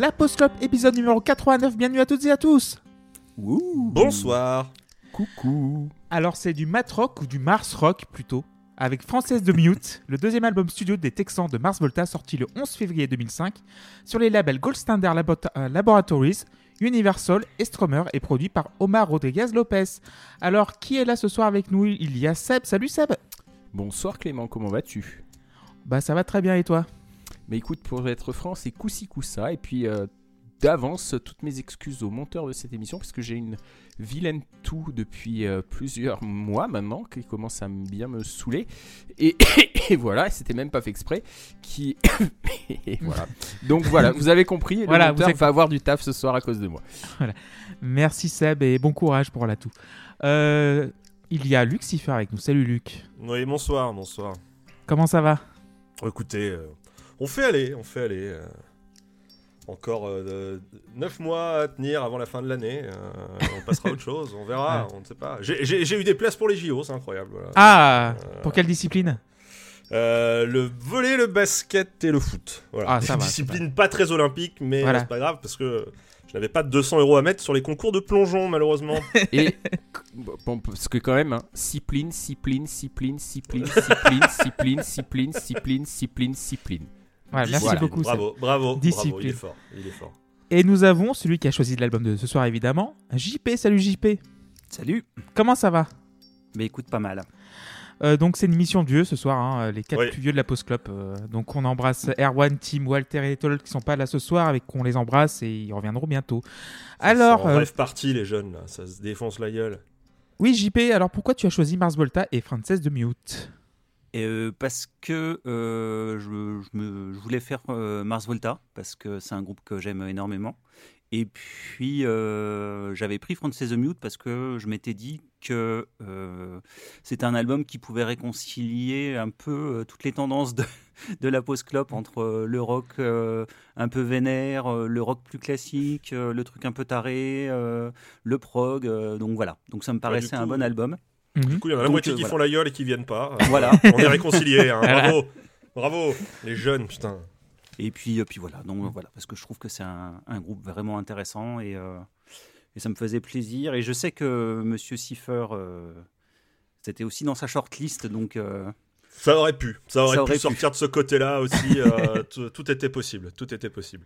La Post Club, épisode numéro 89. Bienvenue à toutes et à tous. Bonsoir. Coucou. Alors, c'est du mat rock ou du Mars rock plutôt, avec Française de Mute, le deuxième album studio des Texans de Mars Volta, sorti le 11 février 2005 sur les labels Gold Standard Labo- euh, Laboratories, Universal et Stromer et produit par Omar Rodriguez Lopez. Alors, qui est là ce soir avec nous? Il y a Seb. Salut Seb. Bonsoir Clément, comment vas-tu? Bah, ça va très bien et toi? Mais écoute, pour être franc, c'est coussi coussa. Et puis euh, d'avance, toutes mes excuses au monteur de cette émission, parce que j'ai une vilaine toux depuis euh, plusieurs mois maintenant, qui commence à bien me saouler. Et, et voilà, et c'était même pas fait exprès. Qui... et voilà. Donc voilà, vous avez compris, le Voilà, monteur vous avez- va avoir du taf ce soir à cause de moi. Merci Seb et bon courage pour la toux. Euh, il y a Lucifer avec nous. Salut Luc. Oui, bonsoir, bonsoir. Comment ça va? Écoutez, euh, on fait aller, on fait aller. euh, encore 9 mois à tenir avant la fin de l'année. euh, on passera à autre chose, on verra, on ne sait pas. J'ai- eu des places pour les JO, c'est incroyable. voilà. Ah Euh, Pour quelle discipline Euh, le volet, le basket et le foot. Voilà. Ah, ça Des va, disciplines pas très olympiques, mais Voilà. c'est pas grave parce que je n'avais pas de 200 euros à mettre sur les concours de plongeon, malheureusement. Et bon, parce que quand même, hein, Cipline, Cipline, Cipline, Cipline, Cipline, Cipline, Cipline, Cipline, Cipline, Cipline. Ouais, Merci beaucoup Seb. Bravo, bravo, bravo, il est fort, il est fort. Et nous avons celui qui a choisi l'album de ce soir évidemment, JP. Salut JP. Salut. Comment ça va? Mais écoute, pas mal. Euh, donc c'est une émission de vieux ce soir, hein, les quatre Oui. plus vieux de la Post Club. euh, donc on embrasse Erwan, Tim, Walter et Toll qui sont pas là ce soir, avec qu'on les embrasse et ils reviendront bientôt. Alors, en euh, parti, les jeunes, là. ça se défonce la gueule. oui JP, alors pourquoi tu as choisi Mars Volta et Frances de Mute? Et, euh, parce que euh, je, je me- je voulais faire euh, Mars Volta, parce que c'est un groupe que j'aime énormément. Et puis, j'avais pris Frances the Mute parce que je m'étais dit que c'était un album qui pouvait réconcilier un peu toutes les tendances de, de la post-clop entre le rock un peu vénère, le rock plus classique, le truc un peu taré, le prog. donc voilà, donc ça me paraissait un coup, bon album. Mhm. Du coup, il y en a la Donc, moitié euh, qui voilà. font la gueule et qui viennent pas. Voilà. On est réconciliés, hein. bravo. Bravo, les jeunes, putain. Et puis, euh, puis voilà, donc voilà, parce que je trouve que c'est un, un groupe vraiment intéressant et, euh, et ça me faisait plaisir. Et je sais que Monsieur Cipher, euh, c'était aussi dans sa shortlist, donc euh, Ça aurait pu, ça aurait, Ça pu aurait pu. sortir de ce côté-là aussi. euh, tout, était possible, tout était possible.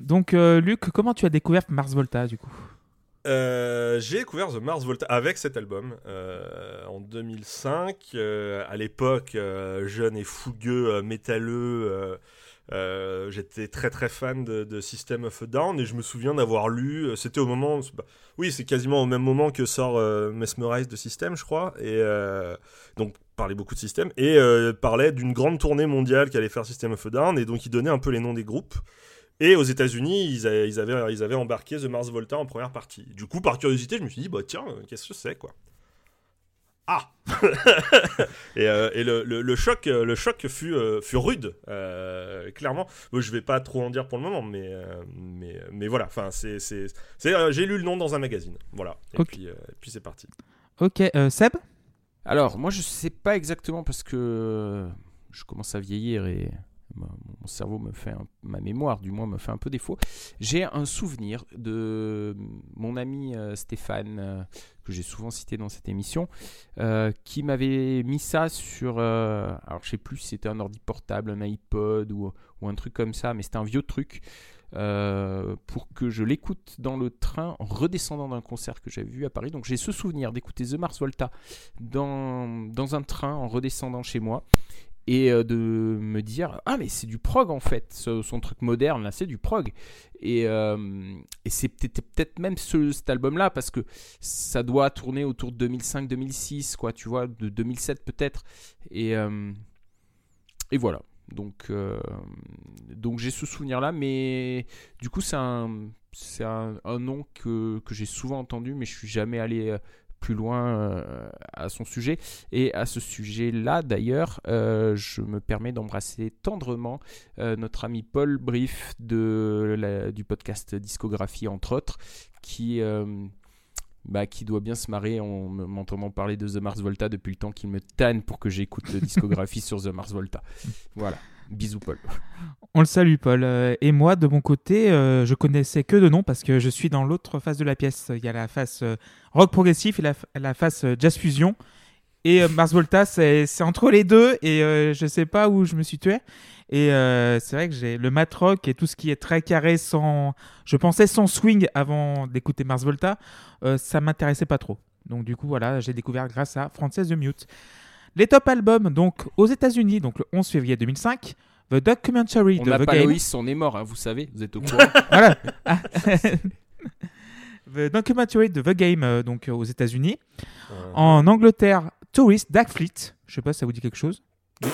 Donc euh, Luc, comment tu as découvert Mars Volta du coup? Euh, j'ai découvert The Mars Volta avec cet album euh, en 2005. euh, à l'époque, euh, jeune et fougueux, métalleux, j'étais très très fan de, System of a Down et je me souviens d'avoir lu. C'était au moment, oui, c'est quasiment au même moment que sort Mesmerize de System, je crois. Et donc parlait beaucoup de System et parlait d'une grande tournée mondiale qu'allait faire System of a Down et donc il donnait un peu les noms des groupes. Et aux États-Unis, ils, avaient- ils avaient, ils avaient embarqué The Mars Volta en première partie. Du coup, par curiosité, je me suis dit, bah tiens, euh, qu'est-ce que c'est, quoi? Ah Et, euh, et le, le- le choc, euh, le choc fut, euh, fut rude, euh, clairement. Bon, je vais pas trop en dire pour le moment, mais, euh, mais, mais voilà. Enfin, c'est, c'est, c'est, euh, j'ai lu le nom dans un magazine, voilà. Et puis, euh, c'est parti. Ok, euh, Seb? Alors, moi, je sais pas exactement parce que je commence à vieillir et mon cerveau me fait, un- ma mémoire du moins me fait un peu défaut. J'ai un souvenir de mon ami euh, Stéphane, euh, que j'ai souvent cité dans cette émission, euh, qui m'avait mis ça sur, euh, alors je sais plus si c'était un ordi portable, un iPod ou, un truc comme ça, mais c'était un vieux truc. euh, pour que je l'écoute dans le train en redescendant d'un concert que j'avais vu à Paris. Donc j'ai ce souvenir d'écouter The Mars Volta dans, dans un train en redescendant chez moi et euh, de me dire ah mais c'est du prog en fait. Son truc moderne là c'est du prog. Et, euh, c'est peut-être même ce, cet album là parce que ça doit tourner autour de 2005-2006 quoi tu vois de 2007 peut-être. Et euh, et voilà. Donc donc j'ai ce souvenir là mais du coup c'est un c'est un, nom que, que j'ai souvent entendu mais je suis jamais allé plus loin euh, à son sujet. Et à ce sujet-là, d'ailleurs, euh, je me permets d'embrasser tendrement euh, notre ami Paul Brief de du podcast Discographie, entre autres, qui, bah, qui doit bien se marrer en me- m'entendant parler de The Mars Volta depuis le temps qu'il me tanne pour que j'écoute discographie sur The Mars Volta. Voilà. Bisous, Paul. On le salue, Paul. Euh, Et moi, de mon côté, euh, je connaissais que de nom parce que je suis dans l'autre face de la pièce. Il y a la face euh, rock progressif et la, la face euh, jazz fusion. Et Mars Volta, c'est entre les deux et je sais pas où je me suis tué. Et c'est vrai que j'ai le mat rock et tout ce qui est très carré sans. Je pensais sans swing avant d'écouter Mars Volta. ça m'intéressait pas trop. Donc, du coup, voilà, j'ai découvert grâce à Frances The Mute. Les top albums, donc aux États-Unis, donc le 11 février 2005. The Documentary On de The pas Game. Loïs, on est mort, hein, vous savez, vous êtes au courant. Voilà. Ah. The Documentary de The Game, euh, donc euh, aux États-Unis. Euh, En Angleterre, Tourist d'Athleet. Je sais pas si ça vous dit quelque chose.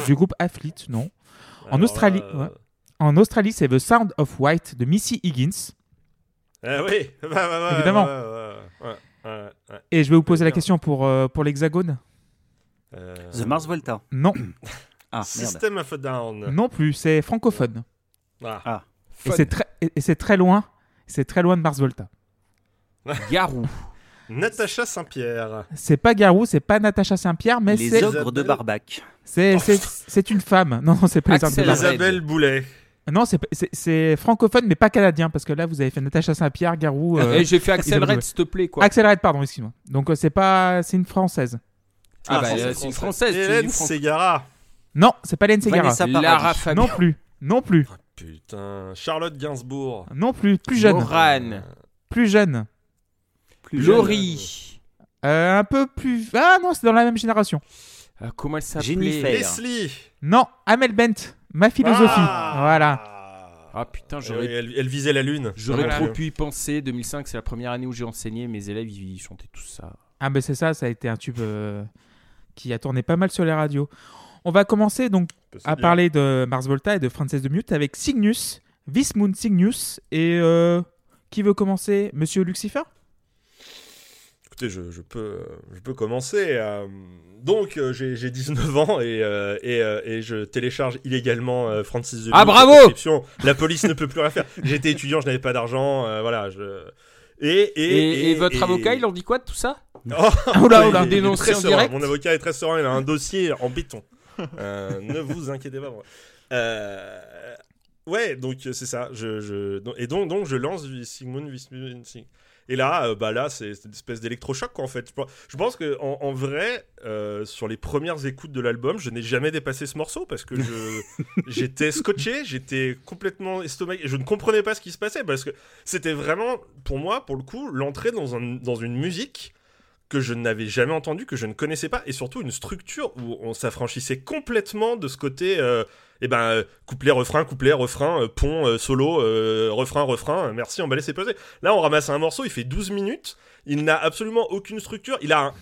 Du groupe Athlete, non. en Australie, ouais. En Australie, c'est The Sound of White de Missy Higgins. Ah oui, bah, bah, bah, Évidemment. ouais, ouais, ouais, ouais, ouais. Et je vais vous poser la question pour, euh, pour l'Hexagone. Euh, The Mars Volta. Non, Ah, merde. System of a Down. non plus, c'est francophone. Ah. Et Fun. c'est très, et et c'est très loin. C'est très loin de Mars Volta. Garou. Natacha Saint-Pierre. C'est pas Garou, c'est pas Natacha Saint-Pierre, mais Les c'est, ogres de. Barbac. c'est, c'est, c'est une femme. Non, non, c'est pas les Armes de Barbac. Isabelle Boulet. Non, c'est, francophone, mais pas canadien, parce que là, vous avez fait Natacha Saint-Pierre, Garou. euh, Et j'ai fait Axel Red, s'il te plaît, quoi. Axel Red, pardon, excuse-moi. Donc, euh, c'est pas, c'est une française. Ah, bah, français, euh, c'est une française. Hélène Ségara. Non, c'est pas Hélène Ségara. Lara Fabian. Non plus, non plus, Oh, putain. Charlotte Gainsbourg. non plus, plus jeune, Morane. plus jeune. Plus jeune. Laurie. Euh, un peu plus. Ah non, c'est dans la même génération. Euh, comment elle Jennifer. Leslie. Non, Amel Bent, ma philosophie. Ah. Voilà. Ah putain, Elle, j'aurais elle- elle visait la lune. J'aurais Voilà. trop pu y penser. 2005, c'est la première année où j'ai enseigné. Mes élèves, ils, ils chantaient tout ça. Ah ben c'est ça, ça a été un tube euh, qui a tourné pas mal sur les radios. On va commencer donc C'est à bien. parler de Mars Volta et de Frances de Mute avec Cygnus, This Moon Cygnus et euh, qui veut commencer? Monsieur Lucifer? Écoutez, je, je peux, euh, je peux commencer. euh, donc, euh, j'ai j'ai 19 ans et, euh, et, euh, et je télécharge illégalement euh, Francis the Ah, Mute, bravo la police ne peut plus rien faire. J'étais étudiant, je n'avais pas d'argent. euh, voilà. Je... Et, Et, et, et votre et- avocat, il en dit quoi de tout ça? Oh, est- il est Dénoncé en direct Mon avocat est très serein, il a un dossier en béton. Euh, ne vous inquiétez pas. moi. Euh, ouais, donc euh, c'est ça. Je, je, donc- et donc, donc je lance Sigmund Et là, euh, bah là, c'est une espèce d'électrochoc en fait. Je pense- que en, en vrai, sur les premières écoutes de l'album, je n'ai jamais dépassé ce morceau parce que j'étais scotché, j'étais complètement estomaqué, je ne comprenais pas ce qui se passait parce que c'était vraiment pour moi, pour le coup, l'entrée dans un dans une musique que je n'avais jamais entendu, que je ne connaissais pas, et surtout une structure où on s'affranchissait complètement de ce côté, euh, eh ben, euh, couplet, refrain, couplet, refrain, euh, pont, euh, solo, refrain, refrain, merci, emballé, c'est posé. Là, on ramasse un morceau, il fait 12 minutes, il n'a absolument aucune structure, il a un...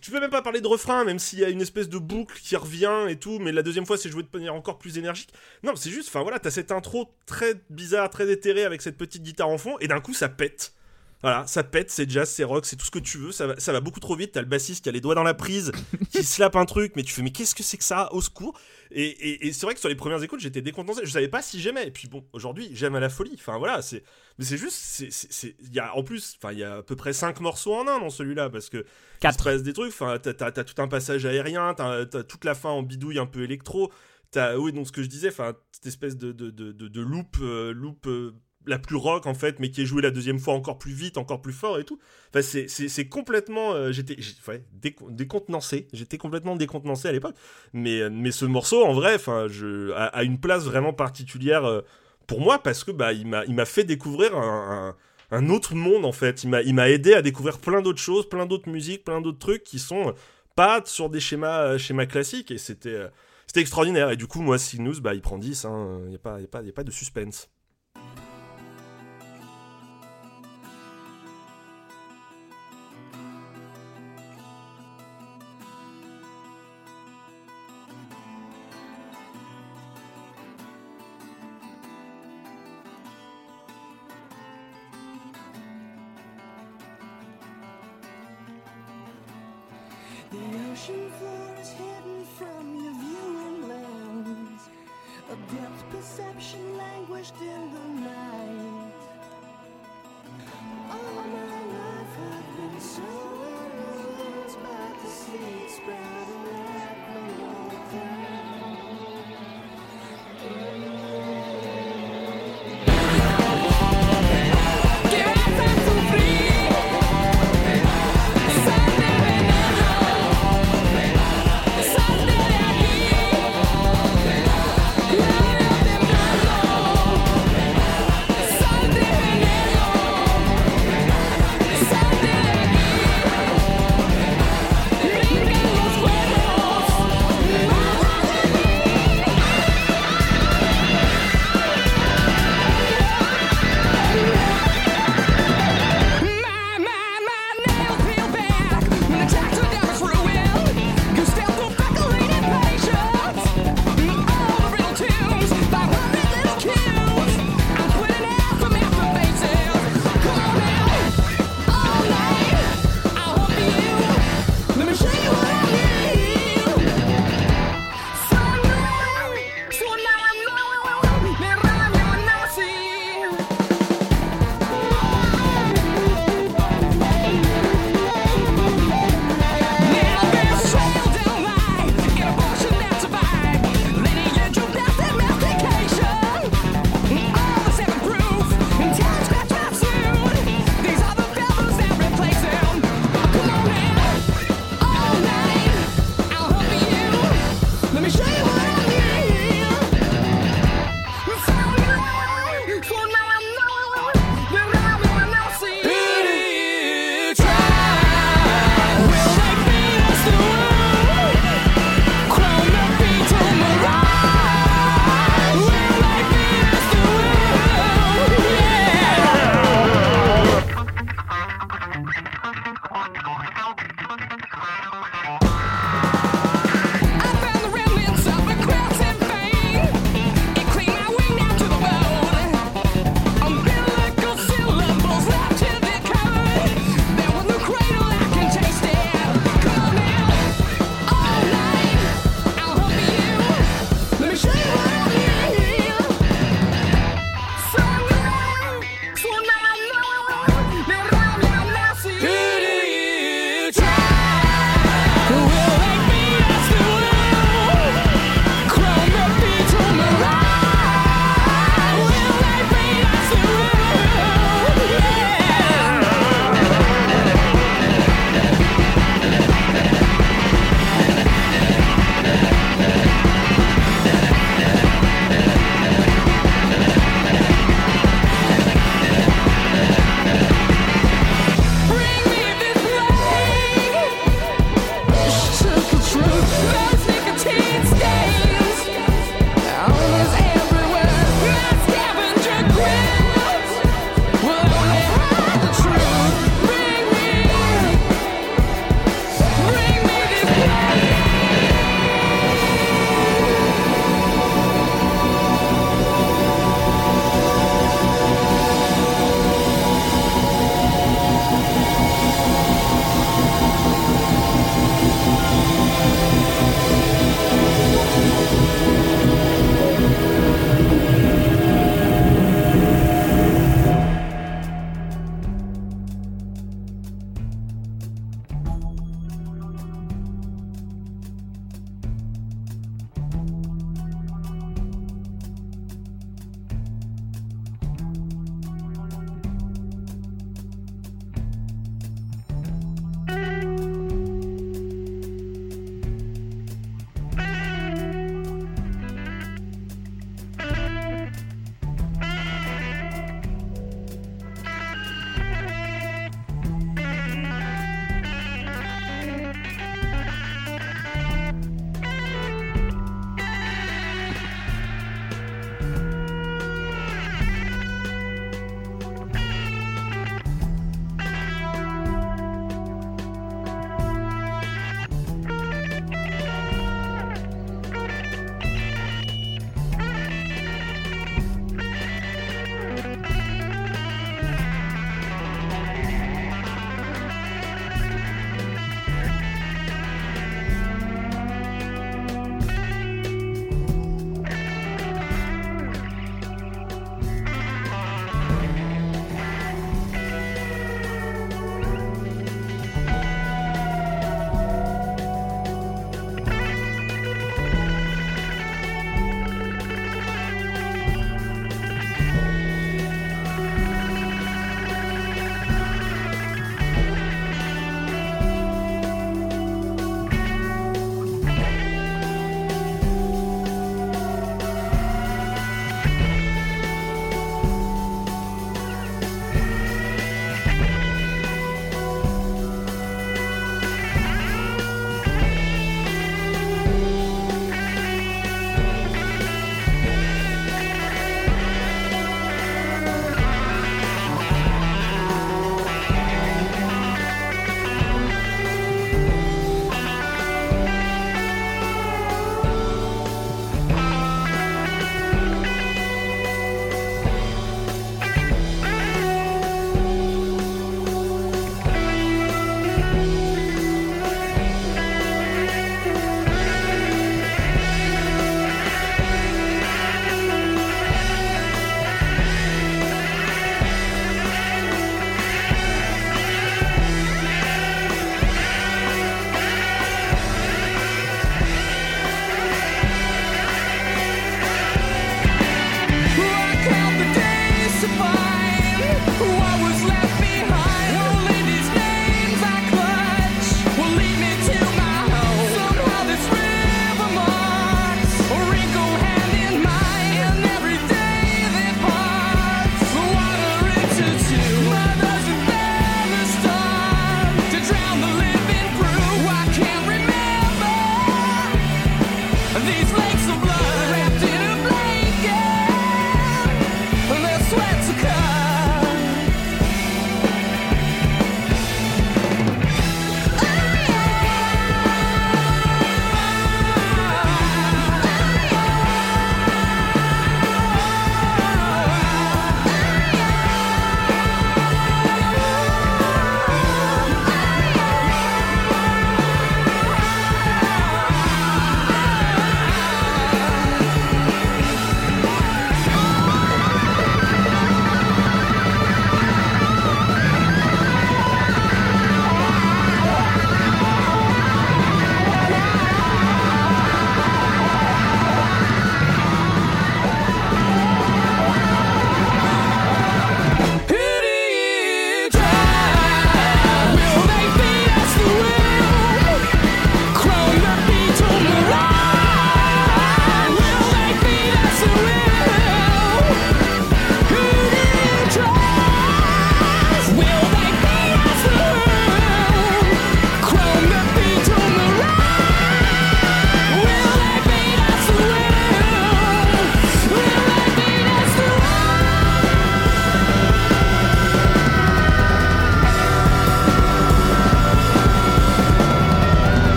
Tu peux même pas parler de refrain, même s'il y a une espèce de boucle qui revient et tout, mais la deuxième fois, c'est joué de manière encore plus énergique. Non, c'est juste, enfin voilà, t'as cette intro très bizarre, très éthérée avec cette petite guitare en fond, et d'un coup, ça pète. Voilà, ça pète, c'est jazz, c'est rock, c'est tout ce que tu veux, ça va, ça va beaucoup trop vite. T'as le bassiste qui a les doigts dans la prise, qui slappe un truc, mais tu fais, mais qu'est-ce que c'est que ça? Au secours Et, et- et c'est vrai que sur les premières écoutes, j'étais décontenancé, je savais pas si j'aimais. Et puis bon, aujourd'hui, j'aime à la folie. Enfin voilà, c'est, mais c'est juste, c'est, il y a en plus, enfin, il y a à peu près 5 morceaux en un dans celui-là, parce que il se passe des trucs, enfin, t'as, tout un passage aérien, t'as, t'as toute la fin en bidouille un peu électro. T'as, oui, donc ce que je disais, enfin, cette espèce de, de, de, de, de loop, euh, loop euh, la plus rock en fait, mais qui est jouée la deuxième fois encore plus vite, encore plus fort et tout. Enfin, c'est, c'est, complètement. euh, j'étais décontenancé. J'étais complètement décontenancé à l'époque. Mais, euh, mais ce morceau, en vrai, je, a, une place vraiment particulière euh, pour moi parce que bah, il, m'a, il m'a fait découvrir un, un, autre monde en fait. Il m'a, il m'a aidé à découvrir plein d'autres choses, plein d'autres musiques, plein d'autres trucs qui sont pas sur des schémas, schémas classiques. Et c'était. c'était extraordinaire. Et du coup, moi, Cygnus, bah, il prend 10. Il n'y a, pas- a, a pas de suspense.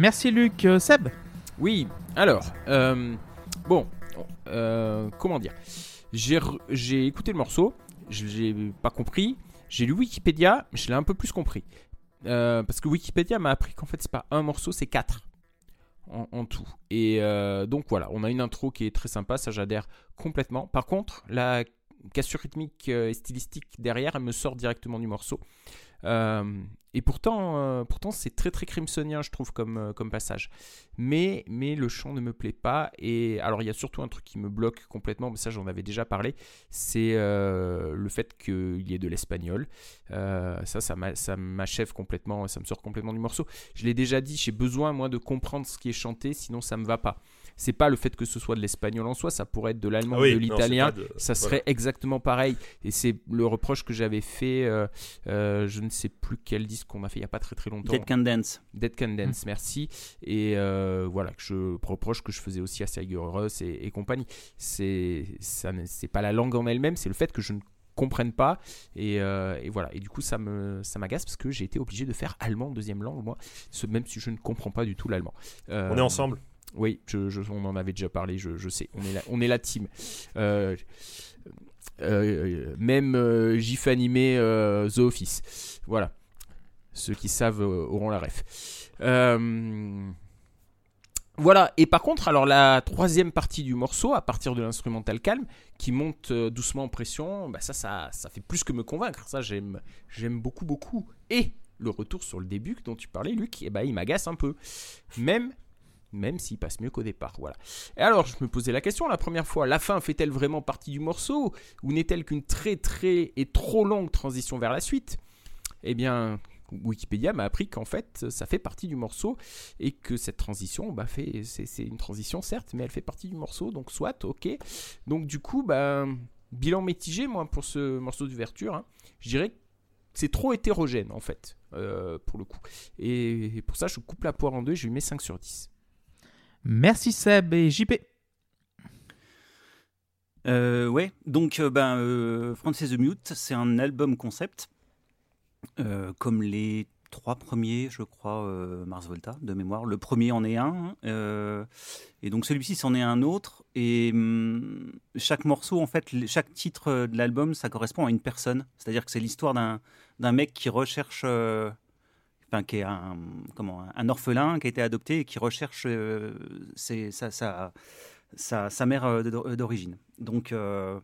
Merci Luc. Euh, Seb Oui, alors, euh, bon, euh, comment dire? J'ai J'ai écouté le morceau, je l'ai pas compris. J'ai lu Wikipédia, je l'ai un peu plus compris. Parce que Wikipédia m'a appris qu'en fait, c'est pas un morceau, c'est quatre en, tout. Et donc voilà, on a une intro qui est très sympa, ça j'adhère complètement. Par contre, la cassure rythmique et stylistique derrière, elle me sort directement du morceau. Euh, et pourtant, euh, pourtant c'est très très crimsonien, je trouve, comme, euh, comme passage. Mais, mais le chant ne me plaît pas. Et alors, il y a surtout un truc qui me bloque complètement, mais ça, j'en avais déjà parlé. C'est le fait qu'il y ait de l'espagnol. Ça, ça m'a- ça m'achève complètement, ça me sort complètement du morceau. Je l'ai déjà dit, j'ai besoin, moi, de comprendre ce qui est chanté, sinon ça me va pas. C'est pas le fait que ce soit de l'espagnol en soi, ça pourrait être de l'allemand, Ah oui, de l'italien. de- Ça voilà. serait exactement pareil. Et c'est le reproche que j'avais fait, euh, euh, je ne sais plus quel disque qu'on a fait il n'y a pas très très longtemps. Dead Can Dance. Dead Can Dance, merci. Et euh, voilà, que je reproche que je faisais aussi à Sergio Russ et, et compagnie. C'est ça c'est pas la langue en elle-même, c'est le fait que je ne comprenne pas. Et, euh, et voilà. Et du coup, ça me ça m'agace parce que j'ai été obligé de faire allemand en deuxième langue, moi, ce- même si je ne comprends pas du tout l'allemand. Euh, On est ensemble. Oui, on en avait déjà parlé, je, sais. On est la, team. Euh, euh, même euh, GIF animé The Office. Voilà. Ceux qui savent auront la ref. Voilà, et par contre, alors la troisième partie du morceau, à partir de l'instrumental calme, qui monte doucement en pression, bah ça, ça, ça fait plus que me convaincre. Ça, j'aime, j'aime beaucoup, beaucoup. Et le retour sur le début dont tu parlais, Luc, eh ben, il m'agace un peu. Même, même s'il passe mieux qu'au départ. Voilà. Et alors, je me posais la question la première fois, la fin fait-elle vraiment partie du morceau Ou n'est-elle qu'une très, très et trop longue transition vers la suite? Eh bien, Wikipédia m'a appris qu'en fait, ça fait partie du morceau et que cette transition, bah, c'est une transition certes, mais elle fait partie du morceau, donc soit, ok. Donc du coup, bah, bilan mitigé, moi, pour ce morceau d'ouverture. hein. Je dirais que c'est trop hétérogène, en fait, euh, pour le coup. Et, et pour ça, je coupe la poire en deux, je lui mets 5 sur 10. Merci Seb et JP. Euh, ouais, donc euh, ben, euh, Francis the Mute, c'est un album concept, euh, comme les trois premiers, je crois, Mars Volta, de mémoire. Le premier en est un, et donc celui-ci c'en est un autre. Et hum, chaque morceau, en fait, chaque titre de l'album, ça correspond à une personne. C'est-à-dire que c'est l'histoire d'un mec qui recherche, enfin, qui est un, comment, un orphelin qui a été adopté et qui recherche euh, sa, sa, sa, mère euh, d'or- d'origine. Donc euh,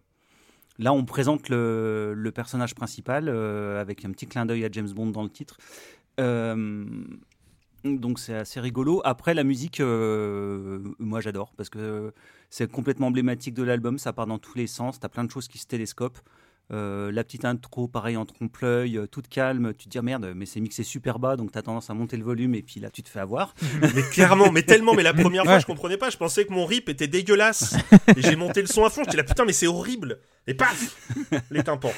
là, on présente le, le personnage principal euh, avec un petit clin d'œil à James Bond dans le titre. Euh, donc c'est assez rigolo. Après, la musique, euh, moi j'adore parce que c'est complètement emblématique de l'album. Ça part dans tous les sens. T'as plein de choses qui se télescopent. Euh, la petite intro, pareil, en trompe-l'œil, euh, toute calme. Tu te dis, Ah, merde, mais c'est mixé super bas, donc tu as tendance à monter le volume et puis là, tu te fais avoir. Mais clairement, mais tellement, mais la première fois, Ouais. je comprenais pas. Je pensais que mon rip était dégueulasse. Et j'ai monté le son à fond. Je dis là, putain, mais c'est horrible. Et paf Les tympans.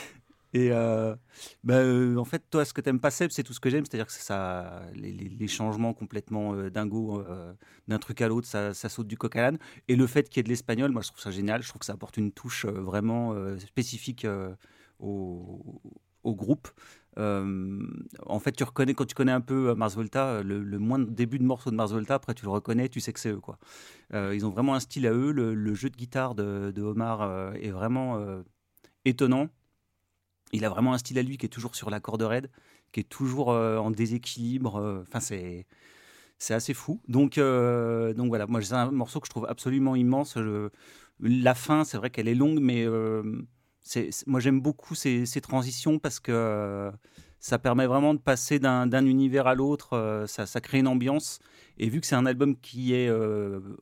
Et euh, bah, euh, en fait, toi, ce que t'aimes pas, Seb, c'est tout ce que j'aime, c'est-à-dire que ça, les, changements complètement euh, dingos euh, d'un truc à l'autre, ça, saute du coq à l'âne. Et le fait qu'il y ait de l'espagnol, moi, je trouve ça génial. Je trouve que ça apporte une touche euh, vraiment spécifique au, groupe. En fait, tu reconnais quand tu connais un peu Mars Volta, le, le moindre début de morceau de Mars Volta, après tu le reconnais, tu sais que c'est eux, quoi. Ils ont vraiment un style à eux. Le, jeu de guitare de, Omar est vraiment étonnant. Il a vraiment un style à lui qui est toujours sur la corde raide, qui est toujours euh, en déséquilibre. euh, Enfin, c'est c'est assez fou. Donc, euh, donc voilà, moi c'est un morceau que je trouve absolument immense. La fin, c'est vrai qu'elle est longue, mais moi j'aime beaucoup ces, ces transitions parce que ça permet vraiment de passer d'un univers à l'autre. ça, ça crée une ambiance. Et vu que c'est un album qui est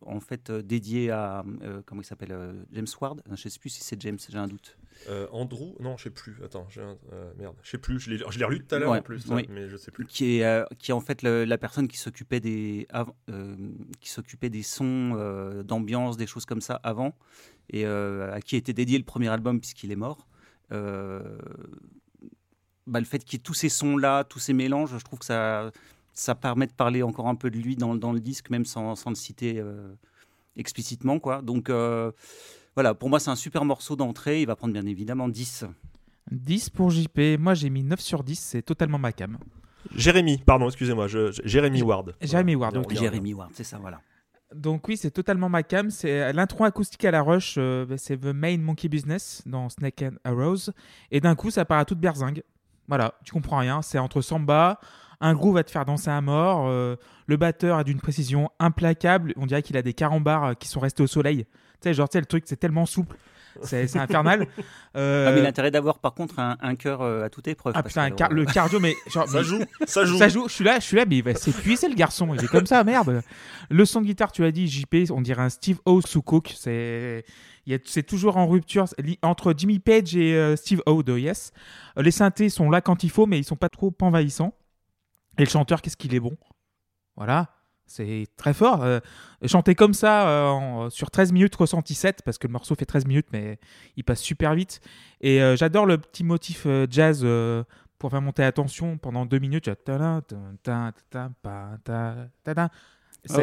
en fait dédié à comment il s'appelle James Ward, je sais plus si c'est James, j'ai un doute. Euh, Andrew Non, je sais plus. Attends, un- euh, merde. Je sais plus. Je l'ai relu tout à l'heure Ouais, en plus, oui. mais je sais plus. qui est, euh, qui est en fait le- la personne qui s'occupait des, euh, qui s'occupait des sons, d'ambiance, des choses comme ça avant, et à qui était dédié le premier album puisqu'il est mort. Bah, le fait qu'il y ait tous ces sons-là, tous ces mélanges, je trouve que ça, ça permet de parler encore un peu de lui dans, dans le disque, même sans, sans le citer explicitement. Quoi. Donc voilà, pour moi c'est un super morceau d'entrée, il va prendre bien évidemment 10. 10 pour JP. Moi, j'ai mis 9 sur 10. C'est totalement ma cam. Jérémy, pardon, excusez-moi, je, je- Jérémy Ward. Jeremy Ward, revient. Jérémy Ward, c'est ça, voilà. Donc oui, c'est totalement ma cam. C'est l'intro acoustique à la rush, euh, bah, c'est The Main Monkey Business dans Snake and Arrows. Et d'un coup, ça part à toute berzingue. Voilà, tu comprends rien. C'est entre samba, un groove va te faire danser à mort. euh, le batteur a d'une précision implacable. On dirait qu'il a des carambars euh, qui sont restés au soleil. Tu sais, genre, tu sais, le truc, c'est tellement souple. C'est infernal. Euh, Ah, mais l'intérêt d'avoir par contre un, un cœur euh, à toute épreuve. ah parce putain, que, car- euh, le cardio, mais genre, Ça mais- joue, ça joue. Ça joue, je suis là, je suis là, mais il va s'épuiser le garçon. Il est comme ça, merde. Le son de guitare, tu l'as dit, JP, on dirait un Steve O sous Cook. C'est, il y a- c'est toujours en rupture entre Jimmy Page et euh, Steve O de Yes. Les synthés sont là quand il faut, mais ils sont pas trop envahissants. Et le chanteur, qu'est-ce qu'il est bon? Voilà. C'est très fort. Euh, chanter comme ça euh, en- sur 13 minutes ressenti 7, parce que le morceau fait 13 minutes, mais il passe super vite. Et euh, j'adore le petit motif euh, jazz euh, pour faire monter la tension pendant deux minutes. ah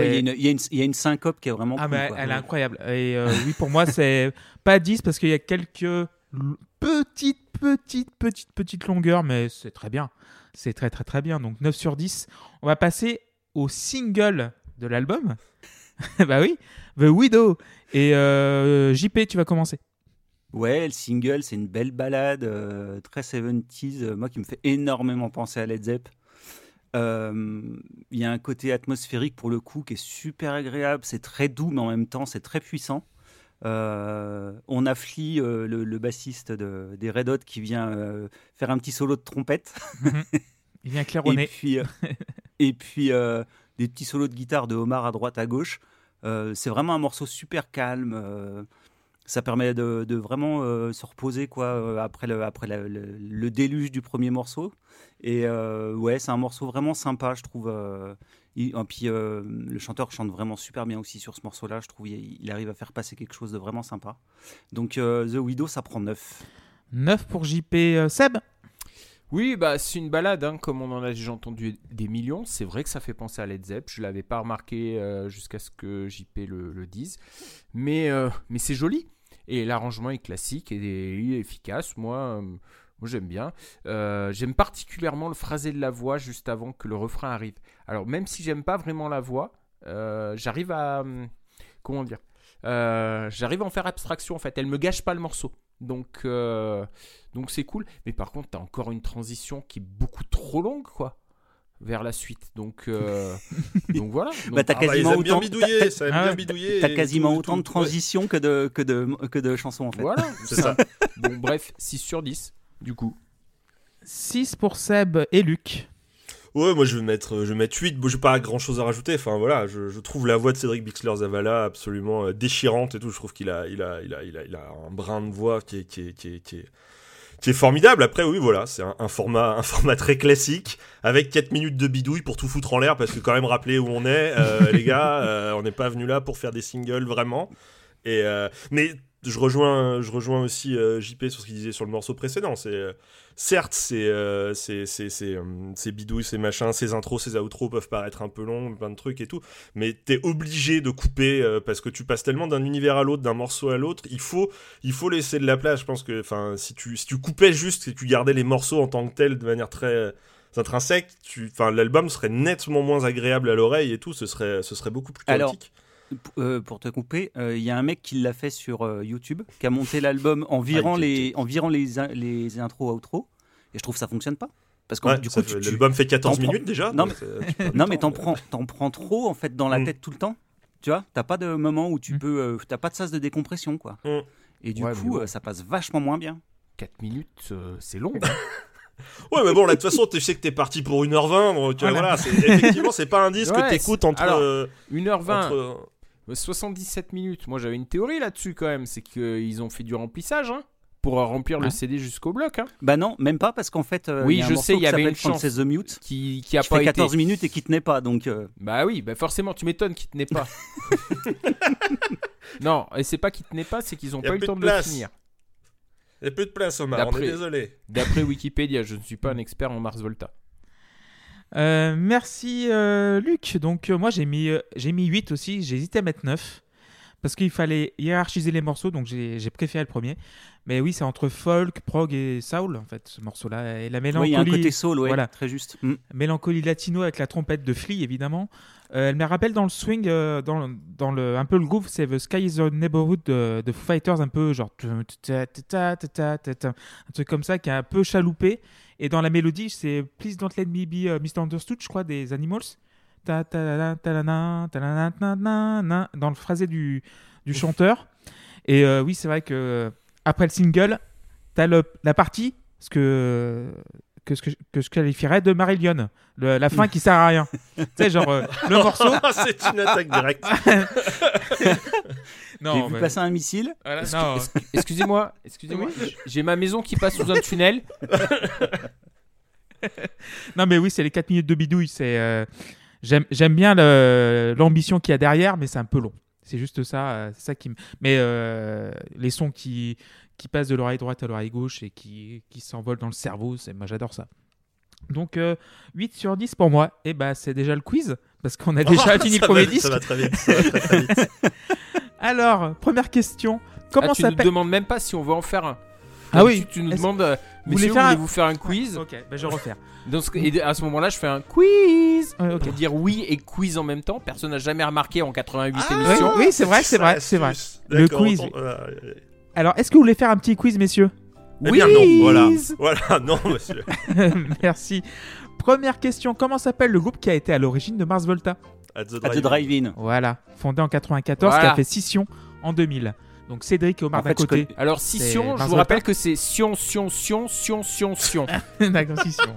il y, a une- il y a une- il y a une syncope qui est vraiment ah, cool, quoi. elle est incroyable. Et euh, oui, pour moi, c'est pas 10 parce qu'il y a quelques petites, petites, petites, petites longueurs, mais c'est très bien. C'est très, très, très bien. Donc 9 sur 10. On va passer au single de l'album. bah oui, The Widow. Et euh, JP, tu vas commencer. Ouais, le single, c'est une belle balade, euh, très 70s, euh, moi qui me fait énormément penser à Led Zepp. Il y a un côté atmosphérique pour le coup qui est super agréable, c'est très doux mais en même temps c'est très puissant. Euh, on a Flea, euh, le, le bassiste de- des Red Hot, qui vient euh, faire un petit solo de trompette. Il vient Et claironner. puis, et puis des petits solos de guitare de Omar à droite à gauche. C'est vraiment un morceau super calme. ça permet de, de vraiment euh, se reposer quoi euh, après le après la- le, le déluge du premier morceau. Et euh, ouais, c'est un morceau vraiment sympa, je trouve. Il- et puis euh, le chanteur chante vraiment super bien aussi sur ce morceau-là. Je trouve il, il arrive à faire passer quelque chose de vraiment sympa. Donc euh, The Widow, ça prend 9. 9 pour JP euh, Seb? Oui, bah c'est une balade, hein, comme on en a déjà entendu des millions. C'est vrai que ça fait penser à Led Zepp. Je l'avais pas remarqué euh, jusqu'à ce que JP le, le dise, mais euh, mais c'est joli et l'arrangement est classique et efficace. Moi, euh, moi j'aime bien. Euh, j'aime particulièrement le phrasé de la voix juste avant que le refrain arrive. Alors même si j'aime pas vraiment la voix, euh, j'arrive à hum, comment dire, Euh, j'arrive à en faire abstraction en fait. Elle me gâche pas le morceau. Donc, donc c'est cool. Mais par contre, t'as encore une transition qui est beaucoup trop longue, quoi, vers la suite. Donc, euh, donc voilà. Donc, Bah, t'as Ah bah, ils quasiment bien autant- t'as- ça bien ouais. bidouiller. T'as quasiment tout- autant de transitions que de, que, de, que de chansons en fait. voilà. C'est ça. bon, bref, 6 sur 10, du coup. 6 pour Seb et Luc. Ouais, moi je vais mettre, je vais mettre 8. Bon, j'ai pas grand chose à rajouter. Enfin voilà, je, je trouve la voix de Cédric Bixler-Zavala absolument euh, déchirante et tout. Je trouve qu'il a, il a, il a, il a, il a un brin de voix qui est, qui est, qui est, qui est, qui est formidable. Après, oui, voilà, c'est un, un format, un format très classique avec 4 minutes de bidouille pour tout foutre en l'air parce que quand même rappeler où on est, euh, les gars, euh, on n'est pas venu là pour faire des singles vraiment. Et euh, mais je rejoins, je rejoins aussi euh, JP sur ce qu'il disait sur le morceau précédent. C'est euh, certes, c'est euh, euh, ces bidouilles, ces machins, ces intros, ces outros peuvent paraître un peu longs, plein de trucs et tout, mais t'es obligé de couper euh, parce que tu passes tellement d'un univers à l'autre, d'un morceau à l'autre. Il faut il faut laisser de la place. Je pense que enfin si tu si tu coupais juste et tu gardais les morceaux en tant que tels de manière très euh, intrinsèque, tu enfin l'album serait nettement moins agréable à l'oreille et tout. Ce serait ce serait beaucoup plus chaotique. Euh, pour te couper, euh, il y a un mec qui l'a fait sur euh, YouTube, qui a monté l'album en virant, Ah, il- les, en virant les, in- les intros outros, et je trouve que ça fonctionne pas. Parce que Ouais, du coup, l'album fait 14 t'en prends- minutes déjà. Non, mais t'en prends, t'en prends trop en fait dans la Mm. tête tout le temps. Tu vois, t'as pas de moment où tu Mm. peux, euh, t'as pas de sas de décompression quoi. Mm. Et du Ouais, coup, bon. euh, ça passe vachement moins bien. 4 minutes, euh, c'est long. hein. Ouais, mais bon, là, de toute façon, tu sais que t'es parti pour 1h20. Donc, euh, Voilà. effectivement, c'est pas un disque Ouais, que t'écoutes entre. alors, euh, 1h20, entre- euh, 77 minutes. Moi, j'avais une théorie là-dessus quand même. C'est qu'ils ont fait du remplissage hein, pour euh, remplir le. CD jusqu'au bloc. hein, Bah non, même pas parce qu'en fait, euh, Oui, il y a un je sais, il y qui avait une chance. The Mute qui, qui a qui pas fait été. 14 minutes et qui tenait pas. Donc euh, Bah oui, bah forcément, tu m'étonnes qu'il tenait pas. non, et c'est pas qu'il tenait pas, c'est qu'ils ont Y pas eu le temps de de le finir. Y a plus de place, Omar, on est désolé. D'après Wikipédia, je ne suis pas un expert en Mars Volta. Euh, merci euh, Luc. Donc euh, moi j'ai mis, euh, j'ai mis 8 aussi, j'ai hésité à mettre 9. parce qu'il fallait hiérarchiser les morceaux, donc j'ai j'ai préféré le premier. Mais oui, c'est entre folk, prog et soul, en fait, ce morceau-là. Et la Oui, il y a un mélancolie, côté soul, ouais, voilà. très juste. Mm. mélancolie latino avec la trompette de Flea, évidemment. Euh, elle me rappelle dans le swing, euh, dans, dans le, un peu le groove, c'est The Sky is the Neighborhood de, de Foo Fighters, un peu genre. Un truc comme ça qui est un peu chaloupé. Et dans la mélodie, c'est Please Don't Let Me Be euh, Misunderstood, je crois, des Animals. Ta- ta- la- la- ta- la- na- ta- la- na- na- na- na, Dans le phrasé du, du chanteur. Et euh, oui, c'est vrai que euh, après le single, t'as le, la partie, ce que, que, ce que, que je qualifierais de Marillion. Le- la fin qui sert à rien. tu sais, genre euh, le morceau. c'est une attaque directe. J'ai Non, vu mais- passer un missile. voilà, non, Excusez-moi, excusez-moi. J'ai ma maison qui passe sous un tunnel. non, mais oui, c'est les 4 minutes de bidouille. C'est, euh, j'aime, j'aime bien le- l'ambition qu'il y a derrière, mais c'est un peu long. C'est juste ça, euh, c'est ça qui me. Mais euh, les sons qui, qui passent de l'oreille droite à l'oreille gauche et qui, qui s'envolent dans le cerveau, c'est, moi j'adore ça. Donc euh, 8 sur 10 pour moi. Et bah c'est déjà le quiz parce qu'on a déjà fini le premier va- disque. Ça va très vite. ça va très, très vite. Alors, première question. Comment ah, tu ne s'appelle demandes même pas si on veut en faire un. Ah oui. D'habitude, Tu nous demandes, euh, Vous voulez messieurs, faire un- voulez-vous faire un quiz Ok, bah, je vais refaire. Et à ce moment-là, je fais un quiz. Ouais, ok. Pour dire oui et quiz en même temps. Personne n'a jamais remarqué en 88 Ah, Oui, émissions. oui, c'est vrai, c'est vrai, c'est vrai. Le quiz. voilà. Alors, est-ce que vous voulez faire un petit quiz, messieurs? Eh bien non, voilà. Voilà, non, monsieur. Merci. Première question. Comment s'appelle le groupe qui a été à l'origine de Mars Volta At the À The drive. Drive-In. Voilà. Fondé en 94, qui a fait scission en 2000. Donc Cédric et Omar En d'un fait, je côté. Alors, Scission, je Mars vous Volta. rappelle que c'est Sion, Sion, Sion, Sion, Sion, Sion. D'accord, scission.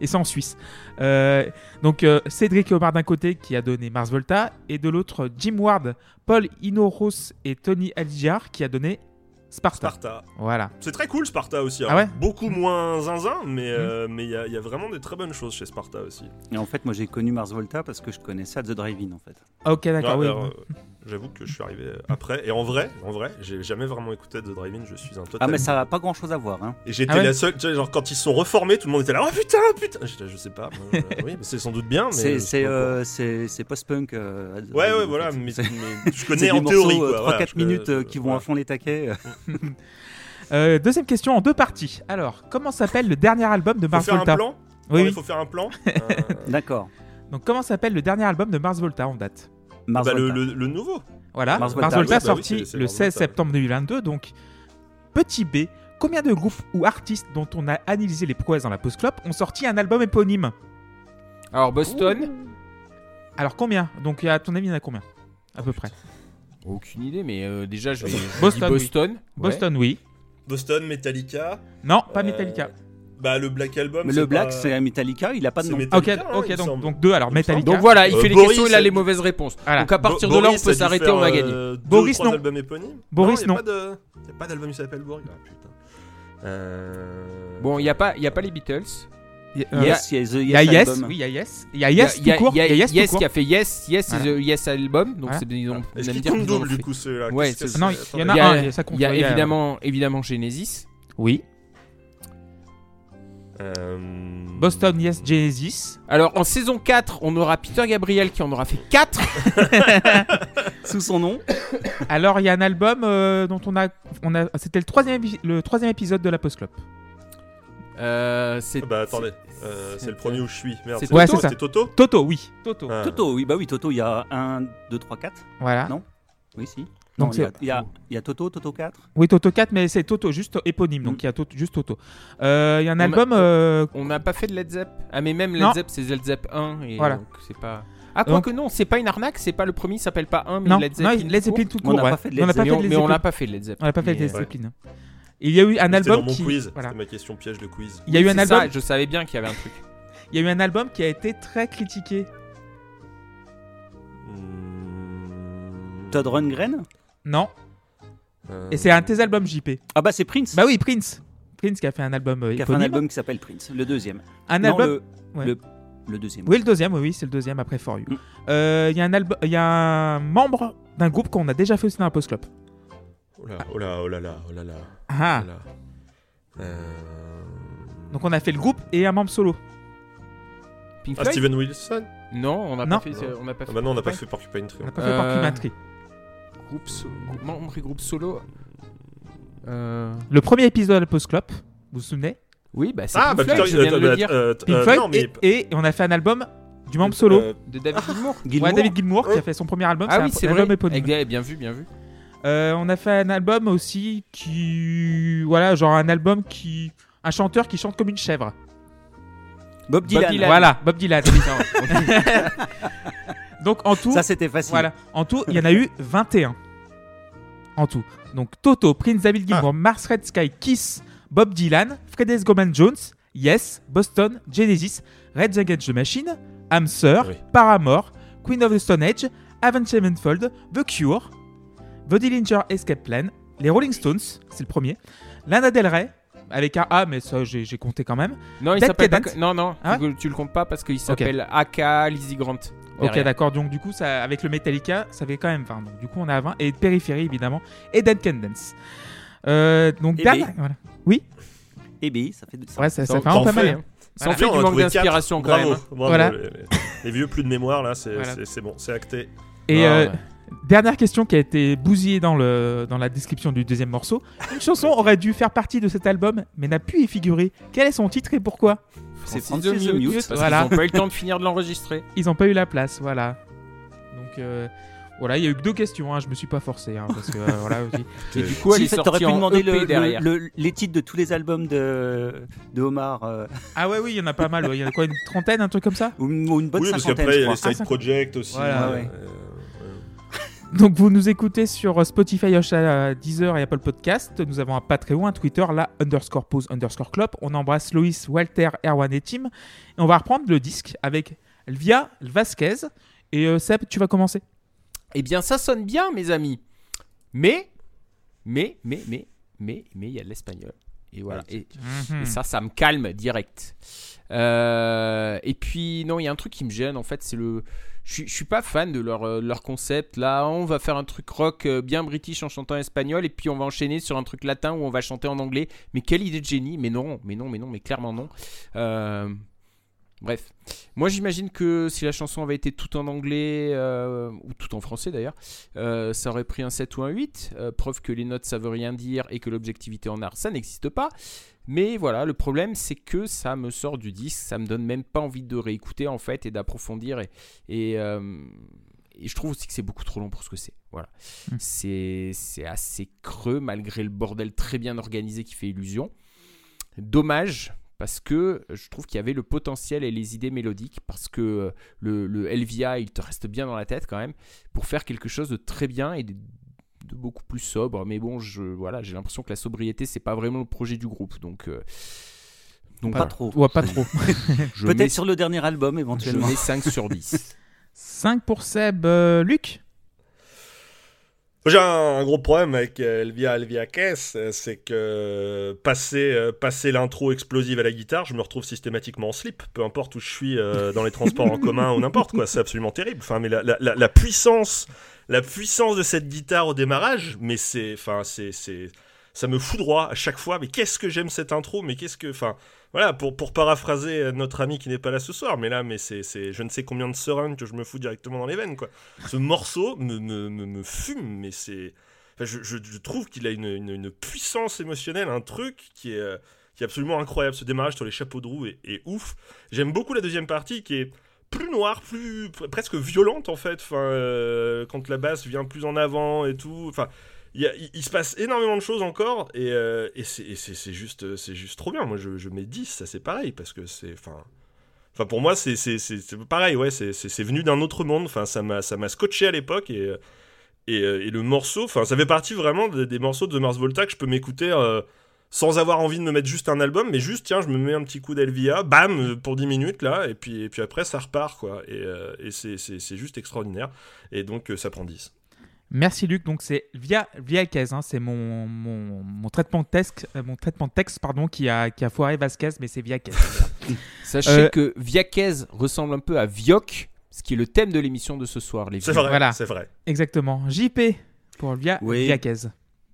Et c'est en Suisse. Euh, donc euh, Cédric et Omar d'un côté qui a donné Mars Volta et de l'autre Jim Ward, Paul Inoros et Tony Algiar qui a donné Sparta. Sparta. Voilà. C'est très cool Sparta aussi. Ah alors. ouais. Beaucoup moins zinzin, mais euh, mais il y, a- il y a vraiment des très bonnes choses chez Sparta aussi. Et en fait, moi, j'ai connu Mars Volta parce que je connaissais à The Drive-In, en fait. Ok, d'accord. Ouais, oui. alors, euh, J'avoue que je suis arrivé après. Et en vrai, en vrai, j'ai jamais vraiment écouté The Drive-In. Je suis un total. Ah, mais ça n'a pas grand-chose à voir. Hein. Et j'étais Ah ouais la seule. Tu sais, genre quand ils se sont reformés, tout le monde était là. Oh putain, putain. Je sais pas. moi, euh, oui, mais c'est sans doute bien. Mais C'est euh, post-punk. euh. Ouais, ouais, voilà. Mais, je connais en morceaux, théorie. euh, quoi. 3-4 Voilà, je- minutes euh, qui vont à fond les taquets. Euh, deuxième question en deux parties. Alors, comment s'appelle le dernier album de Faut Mars faire un Volta plan. Oui. Il faut faire un plan. Euh, D'accord. Donc, comment s'appelle le dernier album de Mars Volta en date? Mars bah, le, Volta. le- le nouveau. Voilà, Mars Mars Volta, Volta, oui, bah oui, sorti le Mars 16 Volta. septembre 2022. Donc, petit B, combien de groupes ou artistes dont on a analysé les prouesses dans la post-clop ont sorti un album éponyme? Alors, Boston. Alors, combien? Donc, à ton avis, il y en a combien? À peu près. Aucune idée, mais euh, déjà, je vais. Boston, dis oui. Boston. ouais. Boston, oui. Boston, Metallica. Non, pas euh, Metallica. Bah le Black Album. Mais c'est le Black, pas- c'est Metallica, il a pas de nom. Metallica. Ok, hein, ok, donc, donc deux. Alors. Metallica. Donc voilà, il Euh, fait les Boris, questions, il a les mauvaises réponses. Voilà. Donc à partir Bo- de là, on peut s'arrêter, on a gagné. euh, deux Boris, trois non. albums éponymes Boris, non. Il n'y a, pas de- y a pas d'album qui s'appelle Boris. Ah putain. Euh... Bon, il n'y a, pas- il y a pas les Beatles. Il y a, Yes, il y a The il y a Yes Yes, album. oui, il y a Yes. Il y a Yes Il y a, tout court. il y a- Il y a Yes Yes qui a fait Yes, Yes Voilà. is a Yes album. Donc Voilà. c'est ils ont, Est-ce qu'ils ont double du coup c'est- Non, il y en Il y a a, un, ça compte. il y a il y a- évidemment, évidemment Genesis. Oui. Euh, Boston, Yes, Genesis. Alors en saison 4, on aura Peter Gabriel qui en aura fait 4. Sous son nom. Alors, il y a un album euh, dont on a. On a C'était le troisième, le troisième épisode de la post-clop. Euh, c'est Bah attendez, euh, c'est le premier où je suis. Merde, c'est Ouais, Toto ça. Toto Toto, oui. Toto. Ah. Toto, oui, bah oui, Toto, il y a 1, 2, 3, 4. Voilà. Non? Oui, si. Donc Non, il y a- il y, Toto, Toto 4. Oui, Toto 4, mais c'est Toto, juste éponyme. Donc, Mm. il y a Toto, juste Toto. Euh, Il y a un On a- album. euh, On n'a pas fait de Led Zepp. Ah mais même Led Non. Zepp, c'est Led Zepp 1 et Voilà. donc c'est pas. Ah Donc- quoique non, c'est pas une arnaque, c'est pas le premier, il s'appelle pas 1 mais Non, Led non, Zeppelin. Led tout Zeppelin court. tout On court. n'a ouais. pas fait de On n'a Led pas Mais fait on, Led Zeppelin. n'a pas fait Led Zepp. On n'a pas fait de Led Zeppelin. Il y a eu un C'était album dans mon qui. quiz. Voilà. C'était ma question piège de quiz. Il y a eu un album. ça, je savais bien qu'il y avait un truc. Il y a eu un album qui a été très critiqué. Hmm, Todd Rundgren? Non. euh, Et c'est un de tes albums, JP. Ah bah c'est Prince. Bah oui, Prince. Prince qui a fait un album euh, qui a fait un album qui s'appelle Prince, le deuxième. Un non, album. le, Ouais. le, le deuxième. Oui, le deuxième, oui, oui, c'est le deuxième après For You. Mm. Euh, Il y a un album, il y a un membre d'un groupe qu'on a déjà fait aussi dans la Post Club. Oh là, oh là, oh là là, oh là là. Ah. oh là. Euh, Donc on a fait le groupe et un membre solo. Pink Ah, Floyd Steven Wilson? Non, on n'a pas fait. On n'a pas Ah fait. bah non, on n'a pas fait Porcupine Tree. On n'a pas fait Porcupine Tree. Groupe so- membre et groupe solo. Euh, Le premier épisode de Post Club, vous vous souvenez? Oui, bah c'est Ah, bah Pink putain, Floyd, je viens de le dire. euh, Pink euh, Floyd, non, mais. et, et on a fait un album du membre solo. euh, De David Gilmour. Ouais, Gilmour David Gilmour qui Oh. a fait son premier album. Ah c'est oui, c'est vrai. album éponyme. Eh, Bien vu, bien vu. Euh, on a fait un album aussi qui. Voilà, genre un album qui. Un chanteur qui chante comme une chèvre. Bob Dylan. Dylan. Voilà, Bob Dylan. Donc en tout, Ça, c'était facile. voilà, en tout, il y en a eu 21. En tout. Donc Toto, Prince David Ah. Gilmour, Mars Red Sky, Kiss, Bob Dylan, Fredes Goman Jones, Yes, Boston, Genesis, Red Against the Machine, Hamster, Oui. Paramore, Queen of the Stone Age, Avenged Sevenfold, The Cure, The Dillinger Escape Plan, les Rolling Stones, c'est le premier, Lana Del Rey, avec un A, mais ça j'ai compté quand même. Non, il s'appelle. Non, non, Ah tu, tu le comptes pas parce qu'il s'appelle Aka Lizzie Grant. Ok, d'accord. Donc, du coup, ça, avec le Metallica, ça fait quand même 20. Donc, du coup, on a 20. Et Périphérie, évidemment. Et Dead Can Dance. Euh, donc, Et dernière- B. voilà. Et B, ça fait de ça. Ouais, ça, ça Ça fait en pas mal. hein. Ça Voilà. en fait on du a manque d'inspiration quand Bravo, même. hein. bravo. Voilà. Les, les- les vieux plus de mémoire, là, c'est Voilà. bon, c'est acté. Et Ah, euh, ouais. Dernière question qui a été bousillée dans, le, dans la description du deuxième morceau. Une chanson aurait dû faire partie de cet album, mais n'a pu y figurer. Quel est son titre et pourquoi C'est Francis the the Mute, Mute. Parce Voilà. qu'ils n'ont pas eu le temps de finir de l'enregistrer. Ils n'ont pas eu la place. Voilà. Donc, euh, voilà, il y a eu que deux questions. Hein. Je me suis pas forcé. hein, parce que, euh, voilà. Et du coup, elle Si, est sortie pu en demander EP le- le- derrière. le- les titres de tous les albums de, de Omar. euh, Ah, ouais, oui, il y en a pas mal. ouais. Il y en a quoi, une trentaine, un truc comme ça? Ou, une- une bonne oui, parce qu'après, il y a les side Ah, projects aussi. Voilà, euh, ouais. euh, Donc vous nous écoutez sur Spotify, Ocha, Deezer et Apple Podcast. Nous avons un Patreon, un Twitter, la underscore pause underscore club. On embrasse Loïs, Walter, Erwan et Tim. Et on va reprendre le disque avec Elvia Vasquez. Et euh, Seb, tu vas commencer. Eh bien, ça sonne bien, mes amis. Mais, mais, mais, mais, mais, mais, il y a de l'espagnol. Et voilà. Et, Hmm. et ça, ça me calme direct. Euh, et puis, non, il y a un truc qui me gêne, en fait, c'est le. Je je suis pas fan de leur, euh, leur concept. Là, on va faire un truc rock euh, bien british en chantant espagnol, et puis on va enchaîner sur un truc latin où on va chanter en anglais. Mais quelle idée de génie Mais non, mais non, mais non, mais clairement non. Euh, Bref, moi j'imagine que si la chanson avait été tout en anglais, ou tout en français d'ailleurs, ça aurait pris un 7 ou un 8, euh, preuve que les notes ça veut rien dire et que l'objectivité en art ça n'existe pas. Mais voilà, le problème c'est que ça me sort du disque, ça me donne même pas envie de réécouter en fait et d'approfondir et, et, euh, et je trouve aussi que c'est beaucoup trop long pour ce que c'est. Voilà, Mm. c'est assez creux malgré le bordel très bien organisé qui fait illusion. Dommage parce que je trouve qu'il y avait le potentiel et les idées mélodiques parce que euh, le, le Elvia il te reste bien dans la tête quand même pour faire quelque chose de très bien et de, de beaucoup plus sobre mais bon je voilà j'ai l'impression que la sobriété c'est pas vraiment le projet du groupe donc euh, donc Pas voilà. trop. Ouais, pas trop. je mets, Peut-être sur le dernier album, je éventuellement. mets 5 sur 10 5 pour Seb. Euh, Luc J'ai un, gros problème avec euh, Elvia Elvia Kess, c'est que passer, passer l'intro explosive à la guitare, je me retrouve systématiquement en slip, peu importe où je suis euh, dans les transports en commun ou n'importe quoi, c'est absolument terrible. Enfin, mais la- la puissance, la puissance de cette guitare au démarrage, mais c'est, enfin, c'est, ça me foudroie à chaque fois. Mais qu'est-ce que j'aime cette intro, mais qu'est-ce que, enfin, voilà, pour, pour paraphraser euh, notre ami qui n'est pas là ce soir, mais là, mais c'est, je ne sais combien de seringues que je me fous directement dans les veines, quoi. Ce morceau me, me, me, me fume, mais c'est. Enfin, je, je- trouve qu'il a une, une- une puissance émotionnelle, un truc qui est, euh, qui est absolument incroyable. Ce démarrage sur les chapeaux de roue est, est ouf. J'aime beaucoup la deuxième partie qui est plus noire, plus presque violente en fait. Enfin, euh, quand la basse vient plus en avant et tout. Enfin, il, se passe énormément de choses encore et, euh, c'est juste, c'est juste trop bien. Moi, je, je mets 10, ça c'est pareil parce que c'est, enfin. Enfin, pour moi, c'est pareil, ouais, c'est- venu d'un autre monde. Enfin, ça m'a scotché à l'époque et, euh, et le morceau, enfin, ça fait partie vraiment des, morceaux de Mars Volta que je peux m'écouter sans avoir envie de me mettre juste un album, mais juste, tiens, je me mets un petit coup d'Elvia, bam, pour 10 minutes là, et puis, et puis après, ça repart, quoi. Et, euh, et c'est- c'est c'est juste extraordinaire. Et donc, euh, ça prend 10. Merci Luc. Donc c'est via Vasquez, hein, c'est mon, mon, mon traitement de texte, euh, mon traitement de texte pardon, qui a, qui a foiré Vasquez, mais c'est Vasquez. sachez Euh, que Viaquez ressemble un peu à Vioc ce qui est le thème de l'émission de ce soir les C'est vrai, Voilà. c'est vrai. Exactement. JP pour via Oui. Vasquez.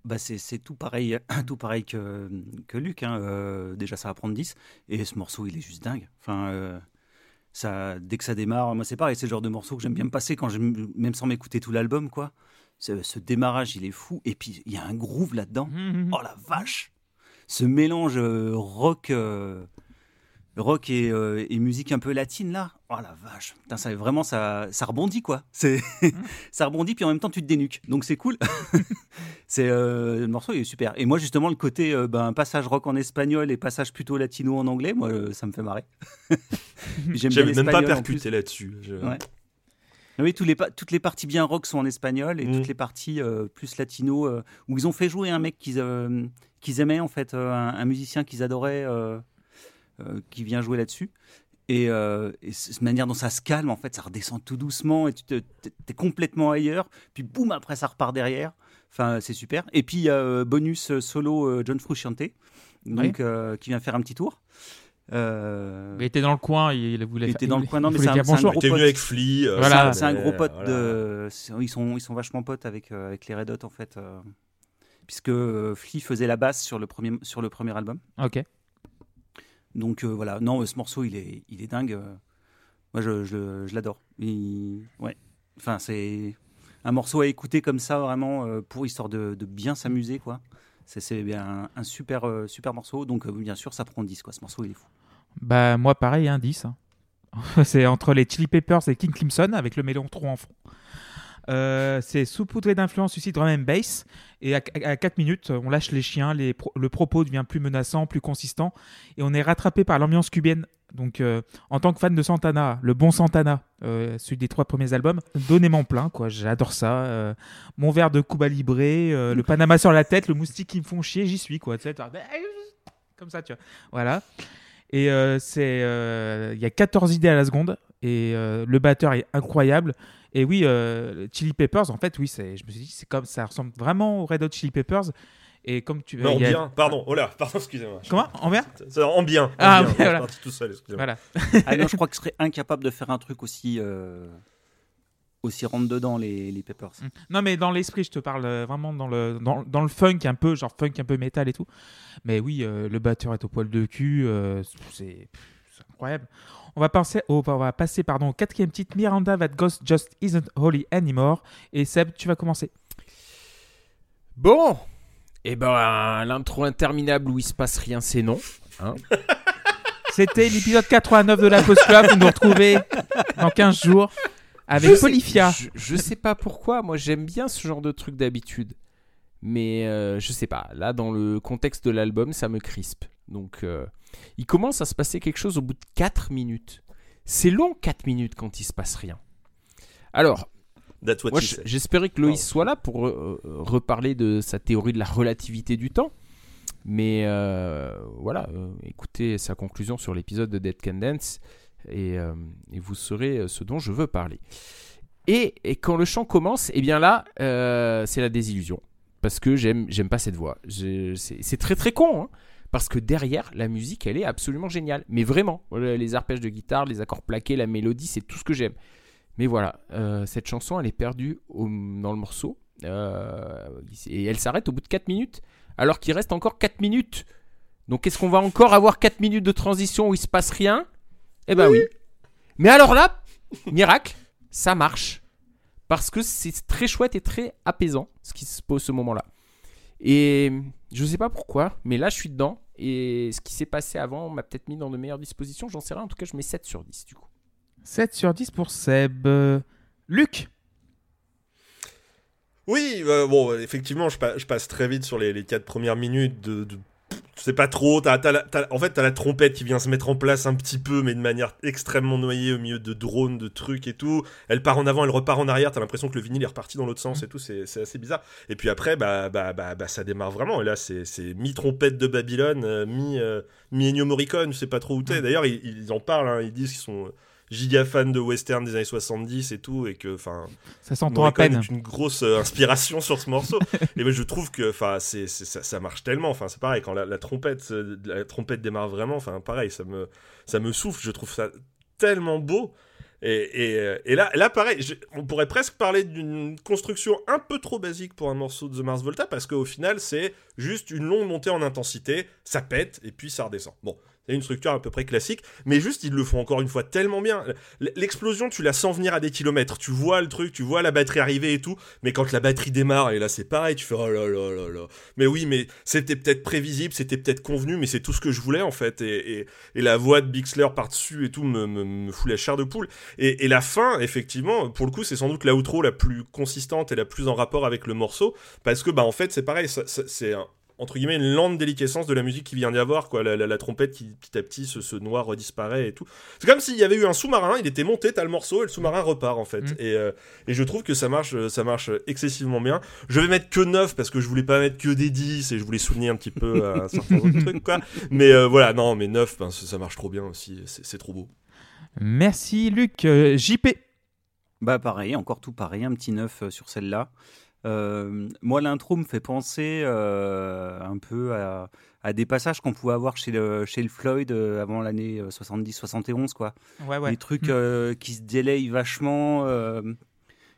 Bah c'est tout pareil, tout pareil que, que Luc. hein. Euh, déjà, ça va prendre 10. Et ce morceau, il est juste dingue. Enfin, euh, ça, dès que ça démarre, moi, c'est pareil. C'est le genre de morceau que j'aime bien me passer, quand même sans m'écouter tout l'album. quoi. Ce, démarrage, il est fou. Et puis, il y a un groove là-dedans. Mhm. Oh la vache Ce mélange euh, rock, rock et, euh, et musique un peu latine là. Oh la vache Putain, ça, Vraiment, ça, ça rebondit quoi. C'est ça rebondit, puis en même temps, tu te dénuques. Donc c'est cool. c'est euh, Le morceau il est super. Et moi, justement, le côté euh, ben, passage rock en espagnol et passage plutôt latino en anglais, moi, ça me fait marrer. J'aime même pas percuté là-dessus. Je- Ouais. Oui, tous les toutes les parties bien rock sont en espagnol et Mm. toutes les parties plus latino où ils ont fait jouer un mec qu'ils qu'ils aimaient en fait, un, un musicien qu'ils adoraient qui vient jouer là-dessus. Et, euh, et cette manière dont ça se calme, en fait, ça redescend tout doucement et tu te- t'es t'es complètement ailleurs. Puis boum, après ça repart derrière. Enfin, c'est super. Et puis il y a euh, bonus euh, solo euh, John Frusciante, donc euh, qui vient faire un petit tour. Euh, Il était dans le coin, il voulait Il était dans le coin, non, mais c'est un- un gros venu avec Flea. euh, Voilà. C'est un gros pote voilà. de. c'est- Ils sont, ils sont vachement potes avec, euh, avec les Red Hot en fait. euh, puisque euh, Flea faisait la basse sur le premier, sur le premier album. Ok. Donc euh, voilà, non, euh, ce morceau il est, il est dingue. euh. Moi je, je, l'adore. Ouais. Enfin, c'est un morceau à écouter comme ça vraiment pour histoire de, bien s'amuser quoi. C'est- un, un super, super morceau. Donc bien sûr, ça prend 10 quoi. Ce morceau il est fou. Bah, moi, pareil, un 10. hein. c'est entre les Chili Peppers et King Crimson avec le mélange trop en fond. Euh, c'est saupoudré d'influence suicide drum and bass. Et à, 4 minutes, on lâche les chiens, les pro- le propos devient plus menaçant, plus consistant. Et on est rattrapé par l'ambiance cubaine. Donc, euh, en tant que fan de Santana, le bon Santana, euh, celui des trois premiers albums, donnez-moi plein, quoi. J'adore ça. Euh, mon verre de Cuba Libre, euh, le Panama sur la tête, le moustique qui me font chier, j'y suis, quoi. Comme ça, tu vois. Voilà. Et euh, c'est, euh, il y a 14 idées à la seconde et euh, le batteur est incroyable. Et oui, euh, Chili Peppers, en fait, oui, c'est, je me suis dit, c'est comme ça ressemble vraiment aux Red Hot Chili Peppers. Et comme tu, Non, a- bien. Pardon. Oh là, pardon, excusez-moi. Comment en bien C'est en bien. en Ah, bien. ouais, Je suis voilà. parti tout seul, excusez-moi. Voilà. Ah non, je crois que je serais incapable de faire un truc aussi, euh, aussi rentre dedans les, les Peppers. Non, mais dans l'esprit, je te parle euh, vraiment dans le, dans, dans le funk un peu, genre funk un peu métal et tout. Mais oui, euh, le batteur est au poil de cul, euh, c'est c'est incroyable. On va, passer, au- on va passer pardon, au quatrième titre, Miranda That Ghost Just Isn't Holy Anymore. Et Seb, tu vas commencer. Bon, et ben l'intro interminable où il se passe rien, c'est non. C'était l'épisode 89 de la Post Club. Vous nous retrouvez dans 15 jours avec Je sais- Polifia. Je, je sais pas pourquoi, moi j'aime bien ce genre de truc d'habitude. Mais euh, je sais pas, là dans le contexte de l'album, ça me crispe. Donc euh, il commence à se passer quelque chose au bout de 4 minutes. C'est long 4 minutes quand il se passe rien. Alors, j'espérais que Loïs soit là pour euh, euh, reparler de sa théorie de la relativité du temps. Mais euh, voilà, écoutez sa conclusion sur l'épisode de Dead Can Dance et, et vous saurez ce dont je veux parler. Et, et quand le chant commence, et bien là, c'est la désillusion. Parce que j'aime, pas cette voix. C'est très très con, hein, parce que derrière, la musique, elle est absolument géniale. Mais vraiment, les arpèges de guitare, les accords plaqués, la mélodie, c'est tout ce que j'aime. Mais voilà, euh, cette chanson, elle est perdue au- dans le morceau. euh, et elle s'arrête au bout de 4 minutes, alors qu'il reste encore 4 minutes. Donc est-ce qu'on va encore avoir 4 minutes de transition où il se passe rien? Eh ben oui. Mais alors là, miracle, ça marche. Parce que c'est très chouette et très apaisant ce qui se pose ce moment-là. Et je sais pas pourquoi, mais là je suis dedans. Et ce qui s'est passé avant m'a peut-être mis dans de meilleures dispositions. J'en sais rien. En tout cas, je mets 7 sur 10 du coup. 7 sur 10 pour Seb. Euh, Luc Oui, euh, bon, effectivement, je, pa- je passe très vite sur les, les quatre premières minutes de. de- je sais pas trop. t'as- t'as la- t'as- en fait, t'as la trompette qui vient se mettre en place un petit peu, mais de manière extrêmement noyée au milieu de drones, de trucs et tout. Elle part en avant, elle repart en arrière. T'as l'impression que le vinyle est reparti dans l'autre sens et tout. C'est c'est assez bizarre. Et puis après, bah, bah, bah, bah, ça démarre vraiment. Et là, c'est c'est mi-trompette de Babylone, euh, mi, euh, mi Ennio Morricone. Je sais pas trop où t'es. D'ailleurs, ils, ils en parlent. hein, ils disent qu'ils sont giga fans de western des années 70 et tout. Et que, enfin. Ça s'entend à peine. est une grosse euh, inspiration sur ce morceau. Et moi, je trouve que, enfin, c'est, ça, ça marche tellement. Enfin, c'est pareil quand la, la trompette, euh, la trompette démarre vraiment. Enfin, pareil, ça me, ça me souffle. Je trouve ça tellement beau. Et, et, euh, et là, là, pareil, on pourrait presque parler d'une construction un peu trop basique pour un morceau de The Mars Volta parce qu'au final, c'est juste une longue montée en intensité, ça pète et puis ça redescend. Bon, C'est une structure à peu près classique, mais juste ils le font encore une fois tellement bien. L'explosion, tu la sens venir à des kilomètres. Tu vois le truc, tu vois la batterie arriver et tout, mais quand la batterie démarre, et là c'est pareil, tu fais oh là là là là. Mais oui, mais c'était peut-être prévisible, c'était peut-être convenu, mais c'est tout ce que je voulais en fait. Et, la voix de Bixler par-dessus et tout me, me, me fout la chair de poule. Et, la fin, effectivement, pour le coup, c'est sans doute la outro la plus consistante et la plus en rapport avec le morceau, parce que bah en fait c'est pareil, c'est un- entre guillemets une lente déliquescence de la musique qui vient d'y avoir quoi la, la- la trompette qui petit à petit se, se noie redisparaît et tout c'est comme s'il y avait eu un sous-marin il était monté t'as le morceau et le sous-marin repart en fait Mm. et, euh, et je trouve que ça marche euh, ça marche excessivement bien je vais mettre que 9 parce que je voulais pas mettre que des 10 et je voulais souligner un petit peu euh, certains autres trucs quoi mais euh, voilà non mais 9 ben, ça marche trop bien aussi c'est trop beau Merci Luc. Euh, JP. Bah pareil, encore tout pareil, un petit neuf euh, sur celle-là. Euh, moi, l'intro me fait penser euh, un peu à, à des passages qu'on pouvait avoir chez le, chez le Floyd euh, avant l'année 70-71, quoi. Ouais, Des trucs Mm. qui se délayent vachement.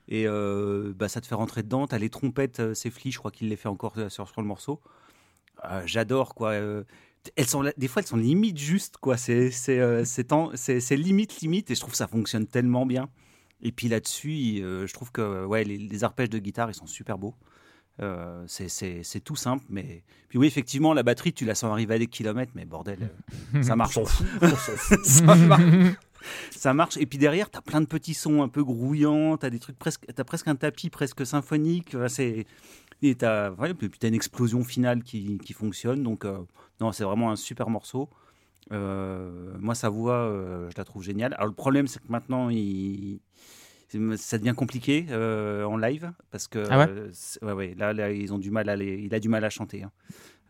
et bah, ça te fait rentrer dedans. T'as les trompettes, c'est Flea, je crois qu'il les fait encore sur, sur le morceau. Euh, J'adore, quoi. elles sont, des fois, elles sont limite justes, quoi. C'est limite, limite. Et je trouve que ça fonctionne tellement bien. Et puis là-dessus, euh, je trouve que ouais, les, les arpèges de guitare, ils sont super beaux. Euh, c'est- tout simple, mais puis oui, effectivement, la batterie, tu la sens arriver à des kilomètres, mais bordel, euh, ça marche fout on ça marche. Ça marche. Et puis derrière, tu as plein de petits sons un peu grouillants. Tu as des trucs presque, t'as presque un tapis presque symphonique. Enfin, c'est, et tu as, puis tu une explosion finale qui, qui fonctionne. Donc, non, c'est vraiment un super morceau. Euh, moi, sa voix, euh, je la trouve géniale. Alors, le problème, c'est que maintenant, il. Ça devient compliqué euh, en live parce que Ah ouais? euh, c'est- ouais, ouais, là, là ils ont du mal à les- il a du mal à chanter hein.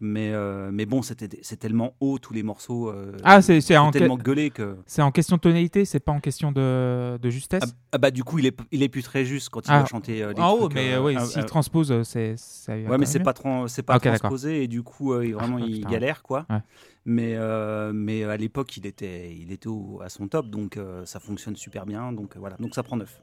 Mais euh, mais bon c'est tellement haut tous les morceaux euh, Ah, c'est c'est en, tellement que- gueulé que c'est en question de tonalité, c'est pas en question de, de justesse? ah, ah bah du coup il est il est plus très juste quand il Ah, doit chanter euh, les en haut, trucs, mais euh, oui, ah, s'il ah, transpose, euh, c'est. ouais mais c'est pas tran- pas transposé et du coup vraiment il galère quoi. Ouais. mais mais à l'époque il était il était au- à son top donc ça fonctionne super bien donc voilà. Donc ça prend neuf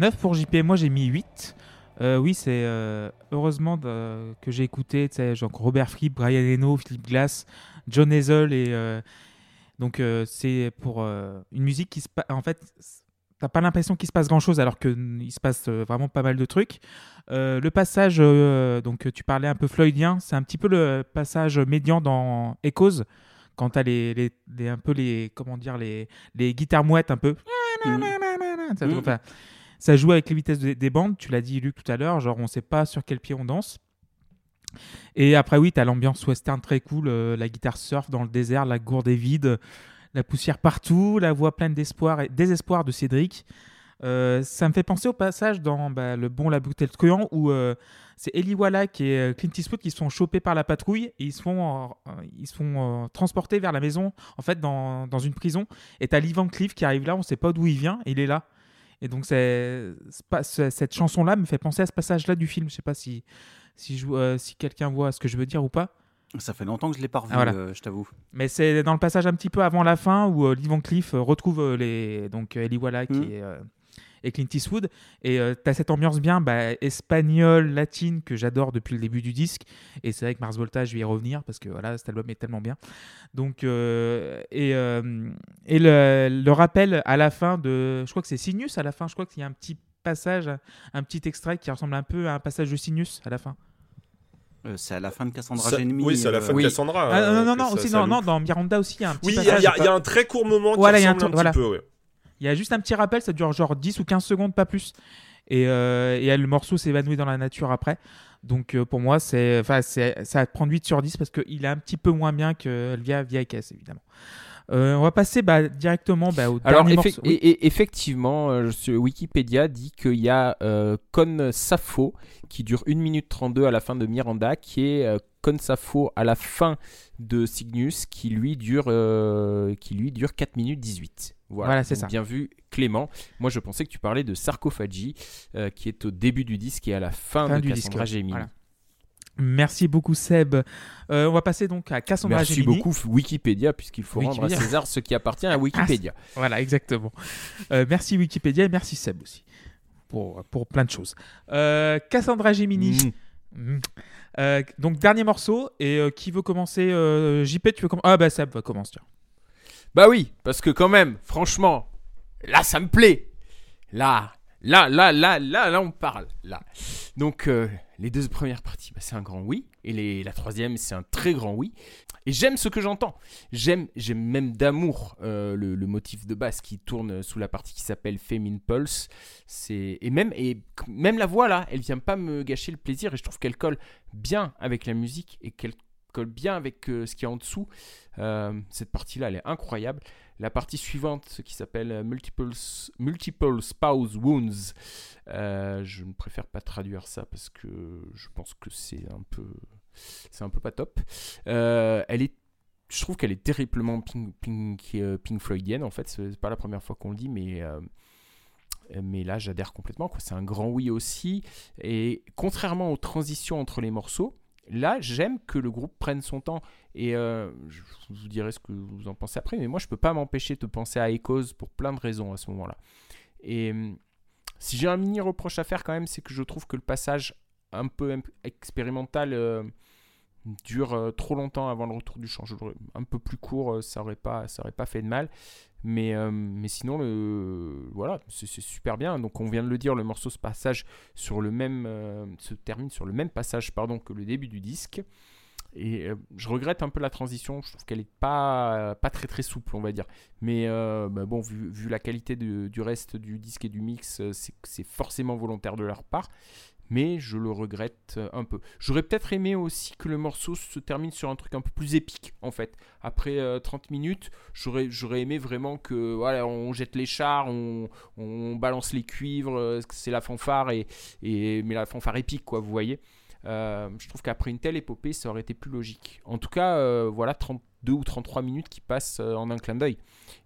9 pour JP, moi j'ai mis 8. Euh, oui, c'est euh, heureusement de- que j'ai écouté, genre Robert Fripp, Brian Eno, Philip Glass, John Hazel et euh, donc c'est pour une musique qui se passe. En fait, t'as pas l'impression qu'il se passe grand chose alors qu'il se passe vraiment pas mal de trucs. Le passage, donc tu parlais un peu floydien, c'est un petit peu le passage médian dans Echoes quand t'as les, les, les- un peu les comment dire les, les guitares mouettes un peu. Mm. enfin, ça joue avec les vitesses des, des bandes, tu l'as dit Luc tout à l'heure, genre on sait pas sur quel pied on danse. Et après oui, t'as l'ambiance western très cool, euh, la guitare surf dans le désert, la gourde est vide, la poussière partout, la voix pleine d'espoir et désespoir de Cédric. Euh, ça me fait penser au passage dans bah, Le Bon, la et le où euh, c'est Eli Wallach et euh, Clint Eastwood qui se font choper par la patrouille et ils se font, ils se font transporter vers la maison, en fait, dans, dans une prison. Et t'as Lee Van Cleef qui arrive là, on sait pas d'où il vient, il est là. Et donc, c'est, cette chanson-là me fait penser à ce passage-là du film. Je sais pas si, si, je- euh, si quelqu'un voit ce que je veux dire ou pas. Ça fait longtemps que je l'ai pas revu, Ah, voilà. euh, je t'avoue. Mais c'est dans le passage un petit peu avant la fin où euh, Lee Van Cleef euh, retrouve les, donc, Eli Wallach Mhm. et, et Clint Eastwood. Et euh, t'as cette ambiance bien bah, espagnole, latine que j'adore depuis le début du disque. Et c'est vrai que Mars Volta, je vais y revenir parce que voilà, cet album est tellement bien. Donc, euh, et, euh, et le, le rappel à la fin de. Je crois que c'est Sinus à la fin. Je crois qu'il y a un petit passage, un petit extrait qui ressemble un peu à un passage de Sinus à la fin. Euh, c'est à la fin de Cassandra Genemi. oui, c'est à la euh, fin de oui. Cassandra. Ah, non, non, non, ça- aussi, ça non, non, dans Miranda aussi, il y a un petit Oui, il y, a- y y un très court moment qui Voilà, il y a un ressemble un, voilà. petit peu. ouais. Il y a juste un petit rappel, ça dure genre 10 ou 15 secondes, pas plus. Et, euh, et le morceau s'évanouit dans la nature après. Donc euh, pour moi, c'est, ça prend 8 sur 10 parce qu'il est un petit peu moins bien que Via Via évidemment. Euh, on va passer bah, directement bah, au Alors, dernier effe- morceau. Oui. et, et- effectivement, euh, Wikipédia dit qu'il y a euh, Con Safo qui dure 1 minute 32 à la fin de Miranda, qui est euh, Con Safo à la fin de Cygnus, qui lui dure, euh, qui lui dure 4 minutes 18. Voilà, Voilà, c'est ça. Bien vu, Clément. Moi, je pensais que tu parlais de Sarcophagie, euh, qui est au début du disque et à la fin, Fin de du disque, Cassandra ouais. Gemini. Voilà. Merci beaucoup Seb. Euh, on va passer donc à Cassandra Merci Gemini. beaucoup Wikipédia, puisqu'il faut rendre à Wikipédia. César ce qui appartient à Wikipédia. Voilà, exactement. Merci Wikipédia et merci Seb aussi pour, pour plein de choses. Cassandra Gemini. Mm. Mm. Euh, donc dernier morceau et euh, qui veut commencer euh, JP tu veux commencer Ah bah Seb va commencer. tiens. Bah oui, parce que quand même, franchement, là, ça me plaît. Là, là, là, là, là, là, on parle. Là. Donc, les deux premières parties, bah, c'est un grand oui. Et les- la troisième, c'est un très grand oui. Et j'aime ce que j'entends. J'aime, j'aime même d'amour euh, le, motif de basse qui tourne sous la partie qui s'appelle Femin Pulse. C'est et même et même la voix là, elle vient pas me gâcher le plaisir. Et je trouve qu'elle colle bien avec la musique et qu'elle colle bien avec euh, ce qu'il y a en dessous. Euh, cette partie-là, elle est incroyable. La partie suivante, ce qui s'appelle euh, Multiple, Multiple Spouse Wounds, je ne préfère pas traduire ça parce que je pense que c'est un peu, c'est un peu pas top. Euh, elle est, je trouve qu'elle est terriblement Pink, Pink, euh, Pink Floydienne en fait. C'est pas la première fois qu'on le dit, mais euh, mais là j'adhère complètement. C'est un grand oui aussi. Et contrairement aux transitions entre les morceaux, là j'aime que le groupe prenne son temps. Et je vous dirai ce que vous en pensez après, mais moi je peux pas m'empêcher de penser à Echoes pour plein de raisons à ce moment-là. Et hum, si j'ai un mini reproche à faire quand même, c'est que je trouve que le passage un peu im- expérimental dure euh, trop longtemps avant le retour du l'aurais- un peu plus court, euh, ça aurait pas, ça aurait pas fait de mal. Mais, euh, mais sinon, le, voilà, c'est super bien. Donc on vient de le dire, le morceau se passage sur le même, se termine sur le même passage pardon que le début du disque. Et je regrette un peu la transition. Je trouve qu'elle est pas, pas très très souple, on va dire. Mais bah bon, vu, vu la qualité de- du reste du disque et du mix, c'est forcément volontaire de leur part. Mais je le regrette euh, un peu. J'aurais peut-être aimé aussi que le morceau se termine sur un truc un peu plus épique, en fait. Après euh, 30 minutes, j'aurais j'aurais aimé vraiment que voilà, on jette les chars, on, on balance les cuivres, euh, c'est la fanfare, et, et, mais la fanfare épique, quoi, vous voyez. Euh, je trouve qu'après une telle épopée, ça aurait été plus logique. En tout cas, euh, voilà 32 ou 33 minutes qui passent euh, en un clin d'œil.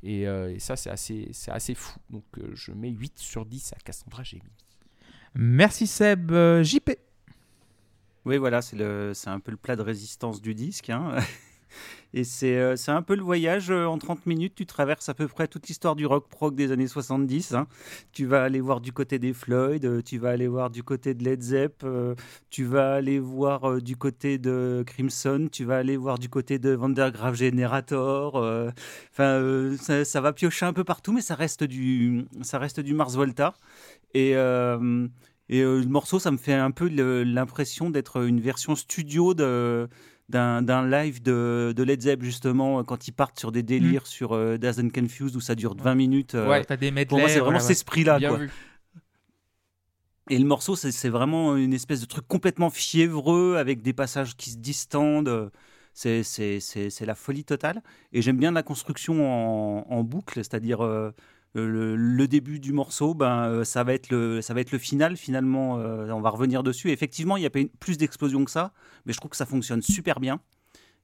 Et, euh, ça, c'est assez, c'est assez fou. Donc, euh, je mets 8 sur 10 à Cassandra Gemini. Merci Seb. Euh, JP. Oui, voilà, c'est un peu le plat de résistance du disque. hein. Et c'est, euh, c'est un peu le voyage. euh, En 30 minutes, tu traverses à peu près toute l'histoire du rock prog des années 70. hein. Tu vas aller voir du côté des Floyd, euh, tu vas aller voir du côté de Led Zepp, tu vas aller voir du côté de Crimson, tu vas aller voir du côté de Vandergraaf Generator. Enfin, ça, va piocher un peu partout, mais ça reste du, ça reste du Mars Volta. Et, et le morceau, ça me fait un peu l'impression d'être une version studio de d'un live de, de Led Zepp justement quand ils partent sur des délires sur euh, Dazed and Confused où ça dure 20 minutes euh, Ouais. T'as des medley. pour moi c'est vraiment ouais. esprit là Bien quoi. vu. et le morceau c'est vraiment une espèce de truc complètement fiévreux avec des passages qui se distendent c'est c'est- la folie totale et j'aime bien la construction en, en boucle c'est-à-dire euh, le, le début du morceau, ben, euh, ça, va être le, ça va être le final finalement. euh, on va revenir dessus. Effectivement, il y a pas une- plus d'explosions que ça, mais je trouve que ça fonctionne super bien.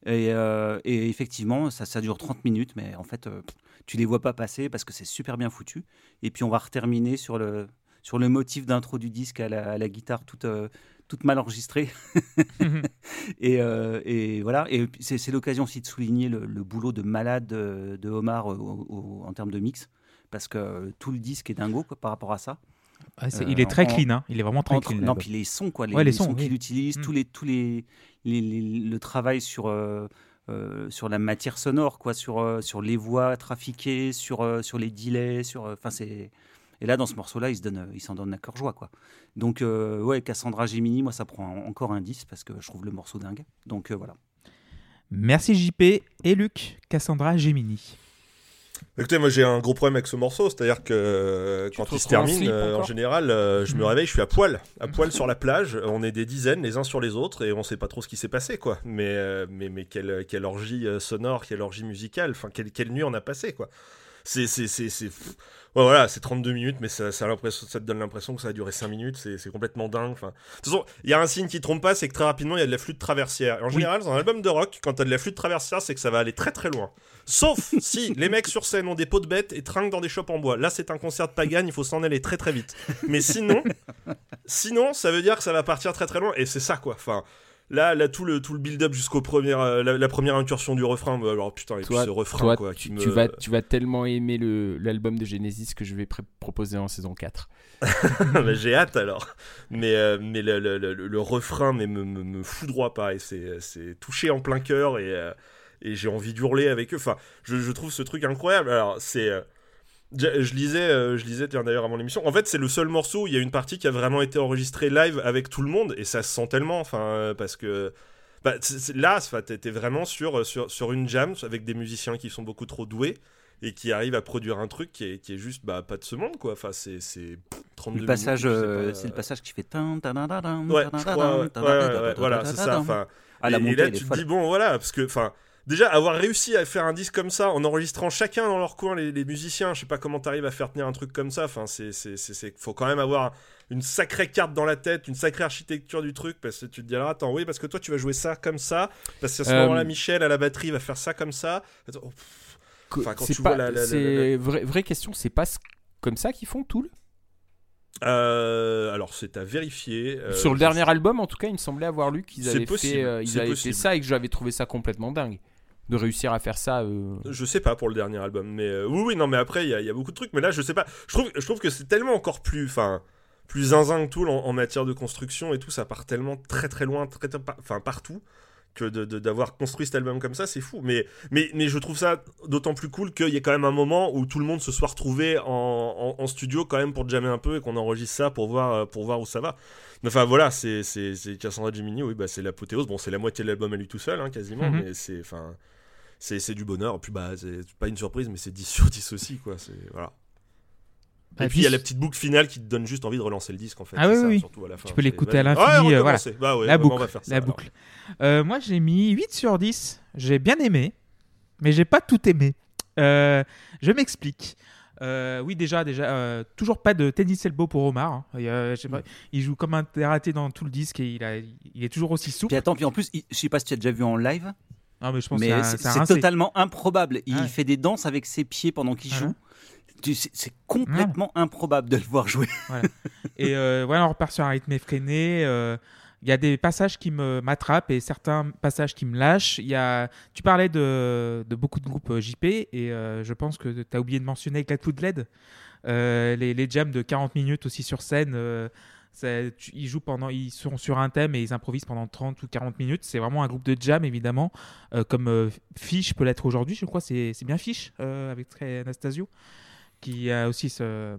Et, euh, et effectivement, ça, ça dure 30 minutes, mais en fait, euh, tu les vois pas passer parce que c'est super bien foutu. Et puis on va reterminer sur le, sur le motif d'intro du disque à la, à la guitare toute, euh, toute mal enregistrée. et, euh, et voilà. Et c'est l'occasion aussi de souligner le, le boulot de malade de, de Omar euh, au- au- en termes de mix. Parce que euh, tout le disque est dingo quoi, par rapport à ça. C'est- Euh, il est très en- clean, hein. il est vraiment très Entre- clean. non, puis les sons, quoi, les, Ouais, les les sons, sons oui. qu'il utilise, Mm. tous les, tous les, le travail sur, euh, euh, sur la matière sonore, quoi, sur, sur les voix trafiquées, sur, sur les delays, sur, enfin c'est. Et là, dans ce morceau-là, il se donne, il s'en donne à cœur joie, quoi. Donc, ouais, Cassandra Gemini, moi, ça prend encore un 10 parce que je trouve le morceau dingue. Donc, voilà. Merci JP et Luc. Cassandra Gemini. Écoutez, moi j'ai un gros problème avec ce morceau, c'est-à-dire que euh, Tu quand il se en termine, euh, en général, euh, je me Mm. réveille, je suis à poil, à poil sur la plage. On est des dizaines, les uns sur les autres, et on sait pas trop ce qui s'est passé, quoi. Mais, euh, mais, mais quelle, quelle orgie euh, sonore, quelle orgie musicale, enfin quelle, quelle nuit on a passé, quoi. C'est, Ouais, voilà, c'est 32 minutes, mais ça, ça, te donne l'impression que ça a duré 5 minutes, c'est, c'est complètement dingue. Enfin, de toute façon, il y a un signe qui trompe pas, c'est que très rapidement, il y a de la flûte traversière. Et en Oui. général, dans un album de rock, quand t'as de la flûte traversière, c'est que ça va aller très très loin. Sauf si les mecs sur scène ont des pots de bêtes et trinquent dans des chopes en bois. Là, c'est un concert de Pagan, il faut s'en aller très très vite. Mais sinon, sinon, ça veut dire que ça va partir très très loin. Et c'est ça, quoi. Enfin, là, là tout le, tout le build-up jusqu'au premier, euh, la, la première incursion du refrain. bah, alors, putain, et puis Toi- ce refrain, Toi, quoi. tu, qui tu me- vas, tu vas tellement aimer l'album de Genesis que je vais proposer en saison 4. Bah, J'ai hâte alors. Mais, euh, mais le, le- le- le refrain mais me, me, me foudroie pareil. C'est c'est touché en plein cœur et, euh, et j'ai envie d'hurler avec eux. Enfin, je, je trouve ce truc incroyable. Alors, c'est. Euh, je je lisais, euh, je lisais d'ailleurs avant l'émission. En fait, c'est le seul morceau où il y a une partie qui a vraiment été enregistrée live avec tout le monde et ça se sent tellement. Enfin, euh, parce que bah, là, t'étais vraiment sur, sur, sur une jam avec des musiciens qui sont beaucoup trop doués et qui arrivent à produire un truc qui est, qui est juste bah, pas de ce monde quoi. Enfin, c'est c'est 32 Le passage, euh, c'est le euh, passage qui fait. Ouais, je crois, ouais, voilà, c'est ça. Enfin, Ah, et, et là, tu te dis, bon, voilà, parce que, enfin, déjà, avoir réussi à faire un disque comme ça, en enregistrant chacun dans leur coin, les, les musiciens, je sais pas comment t'arrives à faire tenir un truc comme ça, enfin, c'est, faut quand même avoir une sacrée carte dans la tête, une sacrée architecture du truc, parce que tu te dis, alors, attends, oui, parce que toi, tu vas jouer ça comme ça, parce qu'à ce Euh, moment-là, Michel, à la batterie, va faire ça comme ça. Oh. Enfin, quand C'est tu pas- vois la- la- la- c'est vraie, vraie question, c'est pas comme ça qu'ils font Tool? Euh, alors, c'est à vérifier. euh, Sur le dernier album, en tout cas, il me semblait avoir lu qu'ils avaient, fait, euh, ils avaient fait ça et que j'avais trouvé ça complètement dingue. De réussir à faire ça. euh, Je sais pas pour le dernier album, mais euh, oui, oui, non, mais après, il y, a- y a beaucoup de trucs, mais là, je sais pas. Je trouve, je trouve que c'est tellement encore plus, enfin, plus zinzin que tout en, en matière de construction et tout, ça part tellement très très loin, très, enfin, partout, que de- de- d'avoir construit cet album comme ça, c'est fou. Mais, mais, mais je trouve ça d'autant plus cool qu'il y ait quand même un moment où tout le monde se soit retrouvé en, en- en studio quand même pour jammer un peu et qu'on enregistre ça pour voir, euh, pour voir où ça va. Enfin voilà, c'est Cassandra Gemini, oui, bah, c'est l'apothéose. Bon, c'est la moitié de l'album à lui tout seul, hein, quasiment, Mhm. mais c'est, enfin, c'est c'est du bonheur. Et puis bah, c'est pas une surprise, mais c'est 10 sur 10 aussi, quoi. C'est voilà. Bah, Et puis il y a 10 la petite boucle finale qui te donne juste envie de relancer le disque en fait. Ah c'est oui, ça, oui. surtout à la fin. Tu peux C'est- l'écouter à l'infini, Ouais, euh, voilà. Bah ouais, la on boucle. va faire ça, la boucle. Euh, moi, j'ai mis 8 sur 10. J'ai bien aimé, mais j'ai pas tout aimé. Euh, je m'explique. Euh, oui, déjà, déjà, euh, toujours pas de tennis elbow pour Omar. hein. Il, pas, il joue comme un raté dans tout le disque et il, a, il est toujours aussi souple. Puis attends, puis en plus, il- je sais pas si tu as déjà vu en live, Non, mais je pense mais que c'est totalement improbable. Il Ah ouais. fait des danses avec ses pieds pendant qu'il Voilà. joue. C'est complètement improbable de le voir jouer. Et euh, voilà, on repart sur un rythme effréné. euh, Il y a des passages qui me m'attrapent et certains passages qui me lâchent. Il y a, tu parlais de, de beaucoup de groupes euh, JP et euh, je pense que tu as oublié de mentionner Gladfoot LED. Euh, les, les jams de 40 minutes aussi sur scène. euh, tu- ils jouent pendant, ils sont sur un thème et ils improvisent pendant 30 ou 40 minutes. C'est vraiment un groupe de jam évidemment, euh, comme euh, Fish peut l'être aujourd'hui. Je crois c'est c'est bien Fish euh, avec Trey Anastasio qui a aussi ce,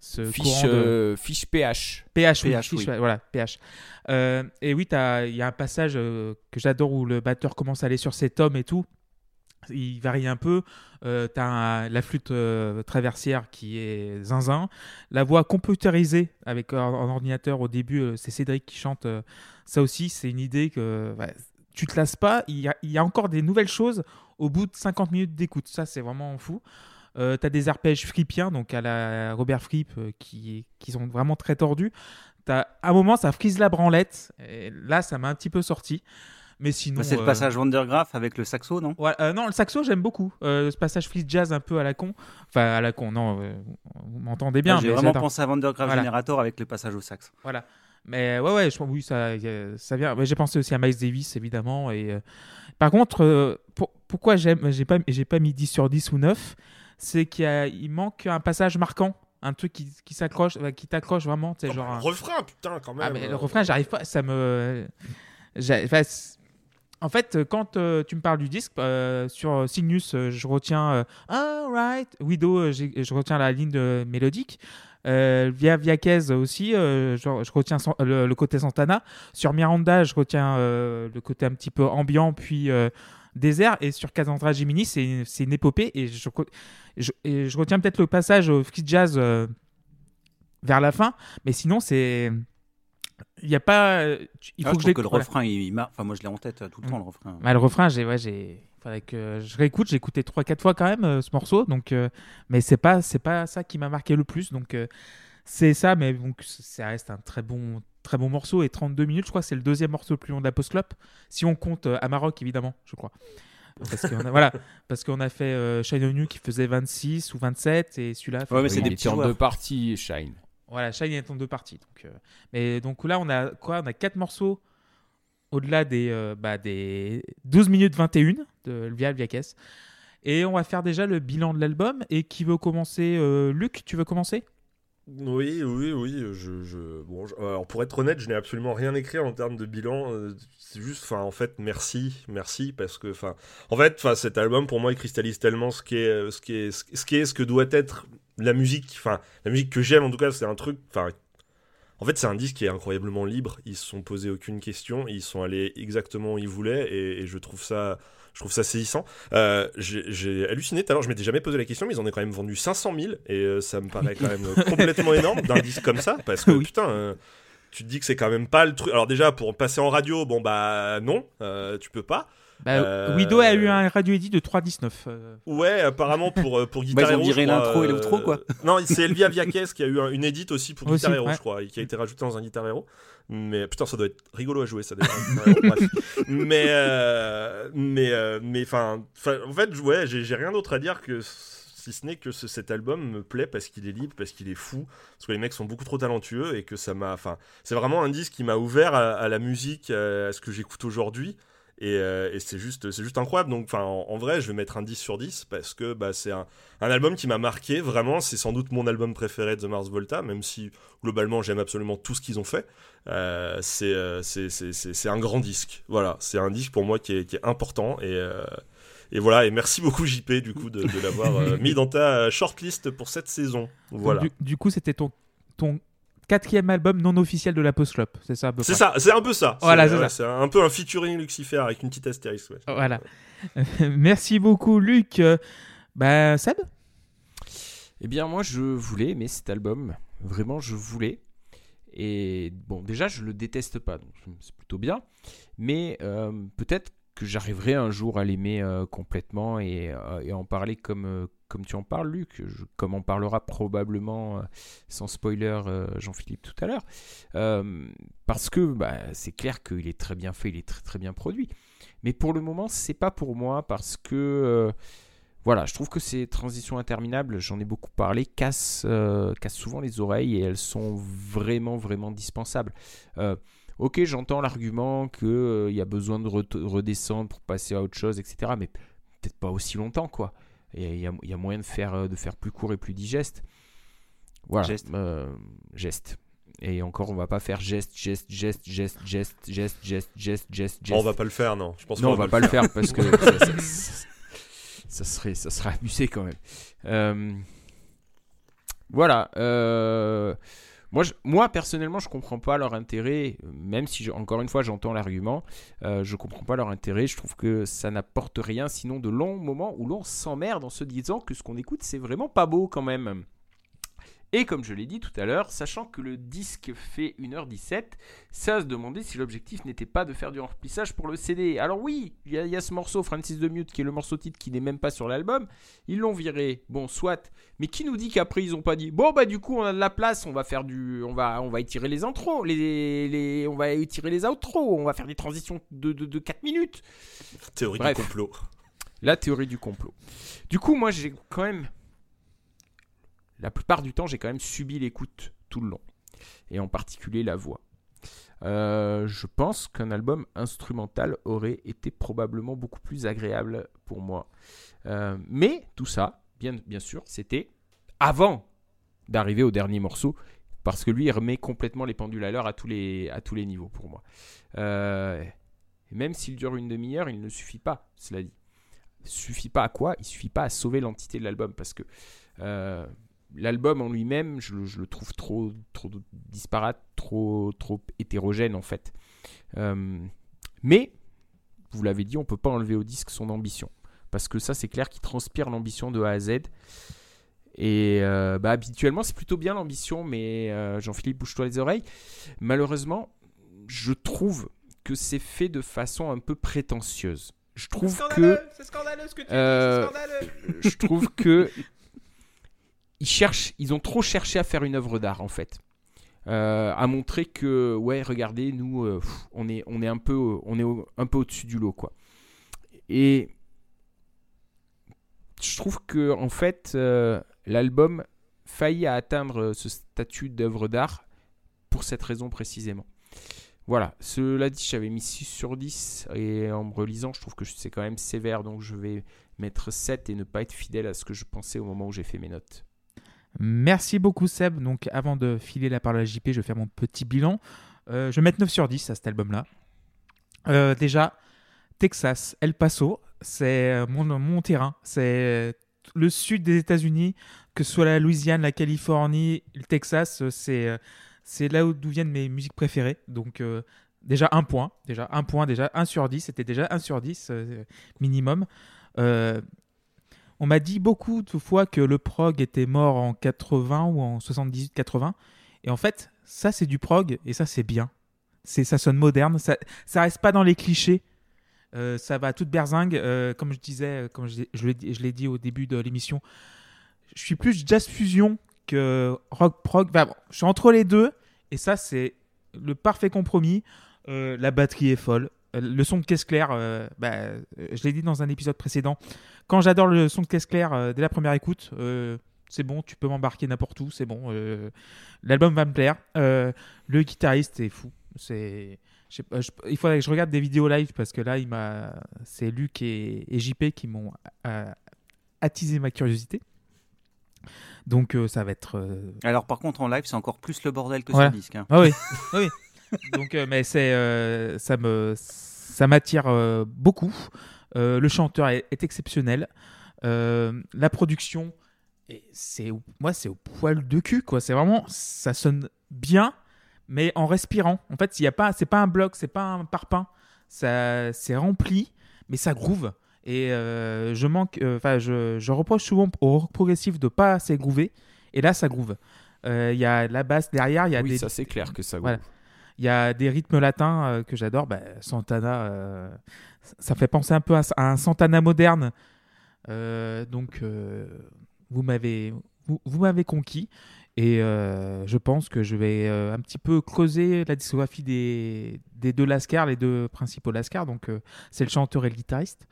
ce courant de- euh, PH. PH, oui, PH, oui. voilà, PH. Euh, et oui, t'as- il y a un passage euh, que j'adore où le batteur commence à aller sur ses tomes et tout. Il varie un peu. Euh, t'as un- la flûte euh, traversière qui est zinzin. La voix computérisée avec un, un ordinateur au début, euh, c'est Cédric qui chante. euh, ça aussi, c'est une idée que ouais, tu te lasses pas. Il y, a, encore des nouvelles choses au bout de 50 minutes d'écoute. Ça, c'est vraiment fou. Euh, t'as des arpèges frippiens, donc à la Robert Fripp, euh, qui, qui sont vraiment très tordus. À un moment, ça frise la branlette. Et là, ça m'a un petit peu sorti. Mais sinon. Bah, c'est le euh, passage Wandergraph avec le saxo, non? Ouais, euh, non, le saxo, j'aime beaucoup. Euh, ce passage free jazz un peu à la con. Enfin, à la con, non, euh, vous m'entendez bien. Ah, J'ai vraiment pensé à Wandergraph Voilà. Generator avec le passage au sax. Voilà. Mais ouais, ouais, je pense oui, ça, ça vient. Mais j'ai pensé aussi à Miles Davis, évidemment. Et euh, par contre, euh, pour- pourquoi j'aime, j'ai pas, j'ai pas mis 10 sur 10 ou 9, c'est qu'il il manque un passage marquant, un truc qui, qui s'accroche, qui t'accroche vraiment. C'est Oh, genre. bah, un- le refrain, putain, quand même. Ah, mais le refrain, j'arrive pas, ça me. En fait, quand euh, tu me parles du disque, euh, sur Cygnus, euh, je retiens euh, Alright, Widow, euh, je retiens la ligne mélodique. Euh, via Viaquez aussi, euh, je, retiens le, côté Santana. Sur Miranda, je retiens euh, le côté un petit peu ambiant, puis euh, désert et sur Cassandra Gemini, c'est une épopée et je, et je retiens peut-être le passage au free jazz euh, vers la fin, mais sinon c'est il y a pas il Ah, faut je que je trouve que le voilà. refrain, il, marche. Enfin, moi, je l'ai en tête euh, tout le Mm. temps, le refrain. Bah, le refrain, j'ai, ouais, j'ai, faudrait que je réécoute. J'ai écouté 3-4 fois quand même euh, ce morceau, donc, euh, mais c'est pas, c'est pas ça qui m'a marqué le plus. Donc, euh, c'est ça, mais donc, ça reste un très bon, très bon morceau et 32 minutes, je crois, que c'est le deuxième morceau le plus long de la post club. Si on compte euh, Amarok, évidemment, je crois. Parce qu'on a, voilà, parce qu'on a fait euh, Shine on You qui faisait 26 ou 27 et celui-là. fait- Ouais, mais c'est des petits en deux parties, Shine. Voilà, Shine est en deux parties. Donc, euh, mais donc là, on a quoi? On a quatre morceaux au-delà des, euh, bah, des 12 minutes 21 de Elvia Elviakes. Et on va faire déjà le bilan de l'album. Et qui veut commencer euh, Luc, tu veux commencer? Oui, oui, oui. Je. Bon, Alors, pour être honnête, je n'ai absolument rien écrit en termes de bilan. C'est juste, enfin, en fait, merci, merci, parce que, enfin, en fait, enfin, cet album pour moi, il cristallise tellement ce qui est, ce qui est, ce qui est, ce que doit être la musique. Enfin, la musique que j'aime, en tout cas, c'est un truc, enfin. En fait, c'est un disque qui est incroyablement libre. Ils se sont posés aucune question. Ils sont allés exactement où ils voulaient. Et, et je trouve ça, je trouve ça saisissant. Euh, J'ai halluciné tout à l'heure. Je m'étais jamais posé la question, mais ils en ont quand même vendu 500 000. Et euh, ça me paraît quand même complètement énorme d'un disque comme ça. Parce que Oui. putain, euh, tu te dis que c'est quand même pas le truc. Alors, déjà, pour passer en radio, bon, bah non, tu peux pas. Bah, Euh, Widow a eu un radio edit de 3,19. euh. Ouais, apparemment pour, euh, pour Guitar Bah, ils ont Hero, je crois, l'intro et euh, l'outro, quoi. Non, c'est Elvia Viakes qui a eu un- une edit aussi pour Aussi, Guitar Hero, ouais. je crois, et qui a été rajouté dans un Guitar Hero. Mais putain, ça doit être rigolo à jouer, ça. bref. Mais, euh, mais, euh, mais, enfin, en fait, ouais, j'ai rien d'autre à dire que si ce n'est que ce- cet album me plaît parce qu'il est libre, parce qu'il est fou, parce que les mecs sont beaucoup trop talentueux et que ça m'a, enfin, c'est vraiment un disque qui m'a ouvert à, à la musique, à ce que j'écoute aujourd'hui. Et, euh, et c'est juste, c'est juste incroyable. Donc, en, vrai, je vais mettre un 10 sur 10 parce que bah, c'est un, album qui m'a marqué. Vraiment, c'est sans doute mon album préféré de The Mars Volta, même si globalement j'aime absolument tout ce qu'ils ont fait. Euh, c'est, euh, c'est, un grand disque. Voilà, c'est un disque pour moi qui est, important. Et, voilà, et merci beaucoup JP du coup de, l'avoir mis dans ta shortlist pour cette saison. Voilà. Du, du coup, c'était ton, ton quatrième album non officiel de la post club. C'est ça C'est ça, c'est un peu ça. Voilà, c'est, ça. un peu un featuring Lucifer avec une petite astérisque. ouais. Voilà. Merci beaucoup, Luc. Euh, Bah, Seb? Eh bien, moi, je voulais aimer cet album. Vraiment, je voulais. Et bon, déjà, je le déteste pas, donc c'est plutôt bien. Mais euh, peut-être que j'arriverai un jour à l'aimer euh, complètement et, euh, et en parler comme, euh, comme tu en parles, Luc. Comme en parlera probablement, euh, sans spoiler, euh, Jean-Philippe tout à l'heure. Euh, parce que bah, c'est clair qu'il est très bien fait, il est très très bien produit. Mais pour le moment, c'est pas pour moi parce que. voilà, je trouve que ces transitions interminables, j'en ai beaucoup parlé, cassent, cassent souvent les oreilles et elles sont vraiment, vraiment dispensables. Ok, j'entends l'argument qu'il y a besoin de re- redescendre pour passer à autre chose, etc. Mais peut-être pas aussi longtemps, quoi. Et il y a, il y a moyen de faire, euh, de faire plus court et plus digeste. Voilà. Geste. euh, geste. Et encore, on va pas faire geste, geste, geste, geste, geste, geste, geste, geste, geste, geste. On va pas le faire, non. Je pense Non, on va pas le faire parce que ça, ça- ça- ça serait, ça serait abusé quand même. Euh, voilà. euh, moi, moi, personnellement, je comprends pas leur intérêt, même si, encore une fois, j'entends l'argument. euh, je comprends pas leur intérêt. Je trouve que ça n'apporte rien, sinon de longs moments où l'on s'emmerde en se disant que ce qu'on écoute, c'est vraiment pas beau quand même. Et comme je l'ai dit tout à l'heure, sachant que le disque fait 1h17, ça se demander si l'objectif n'était pas de faire du remplissage pour le CD. Alors oui, il y, a- il y a ce morceau Francis de Mute qui est le morceau titre qui n'est même pas sur l'album. Ils l'ont viré, bon soit. Mais qui nous dit qu'après ils ont pas dit bon bah du coup on a de la place, on va faire du, on va, on va étirer les intros, les, les, on va étirer les outros, on va faire des transitions de, de, de 4 minutes. Théorie Bref. du complot. La théorie du complot. Du coup, moi, j'ai quand même. La plupart du temps, j'ai quand même subi l'écoute tout le long. Et en particulier la voix. Euh, je pense qu'un album instrumental aurait été probablement beaucoup plus agréable pour moi. Euh, mais tout ça, bien, sûr, c'était avant d'arriver au dernier morceau. Parce que lui, il remet complètement les pendules à l'heure à tous les, niveaux pour moi. Euh, même s'il dure une demi-heure, il ne suffit pas, cela dit suffit pas à quoi? Il suffit pas à sauver l'entité de l'album parce que euh, l'album en lui-même, je, le- je le trouve trop, trop disparate, trop, trop hétérogène en fait. Euh, mais vous l'avez dit, on peut pas enlever au disque son ambition. Parce que ça, c'est clair qu'il transpire l'ambition de A à Z. Et euh, bah, habituellement, c'est plutôt bien l'ambition, mais euh, Jean-Philippe, bouge-toi les oreilles. Malheureusement, je trouve que c'est fait de façon un peu prétentieuse. Je trouve que C'est scandaleux ce que tu dis, c'est scandaleux. je trouve que ils cherchent, ils ont trop cherché à faire une œuvre d'art en fait, Euh, à montrer que ouais, regardez, nous, euh, on est, on est un peu, on est au- un peu au-dessus du lot quoi. Et je trouve que en fait, euh, l'album faillit à atteindre ce statut d'œuvre d'art pour cette raison précisément. Voilà, cela dit, j'avais mis 6 sur 10 et en me relisant, je trouve que c'est quand même sévère, donc je vais mettre 7 et ne pas être fidèle à ce que je pensais au moment où j'ai fait mes notes. Merci beaucoup Seb. Donc avant de filer la parole à JP, je vais faire mon petit bilan. Euh, je vais mettre 9 sur 10 à cet album-là. Euh, déjà, Texas, El Paso, c'est euh, mon, mon terrain. C'est le sud des États-Unis, que ce soit la Louisiane, la Californie, le Texas, c'est c'est là où d'où viennent mes musiques préférées. Donc déjà un point, déjà un point, déjà 1 sur 10, c'était déjà 1 sur 10 euh, minimum. On m'a dit beaucoup de fois que le prog était mort en 80 ou en 78-80. Et en fait, ça c'est du prog et ça c'est bien. Ça sonne moderne, ça reste pas dans les clichés. Euh, ça va toute berzingue. Euh, comme je disais, euh, comme je, l'ai dit- au début de l'émission, je suis plus jazz fusion que rock prog. Je suis entre les deux et ça c'est le parfait compromis. La batterie est folle. Euh, Le son de caisse claire, euh, bah, euh, je l'ai dit dans un épisode précédent, quand j'adore le son de caisse claire euh, dès la première écoute, euh, c'est bon, tu peux m'embarquer n'importe où, c'est bon. L'album va me plaire. Le guitariste est fou. C'est, je il faudrait que je regarde des vidéos live parce que là, il m'a, c'est Luc et, et JP qui m'ont attisé ma curiosité. Donc ça va être. Alors par contre en live c'est encore plus le bordel que Ouais. sur disque. hein. ah oui, ah oui. Donc, euh, mais c'est, euh, ça me, ça m'attire euh, beaucoup. Le chanteur est, est exceptionnel. La production, c'est, moi, c'est au poil de cul, quoi. C'est vraiment, ça sonne bien, mais en respirant. En fait, il y a pas, c'est pas un bloc, c'est pas un parpaing. Ça, c'est rempli, mais ça groove. Et euh, je manque, euh, enfin, je, je reproche souvent au rock progressif de pas assez groover. Et là, ça groove. Euh, Il y a la basse derrière, il y a oui, des, ça c'est clair que ça. Voilà. Il y a des rythmes latins euh, que j'adore. Bah, Santana, euh, ça fait penser un peu à, un Santana moderne. Euh, donc, vous m'avez vous, m'avez conquis. Et je pense que je vais un petit peu creuser la discographie des, deux Lascar, les deux principaux Lascar. Donc, c'est le chanteur et le guitariste.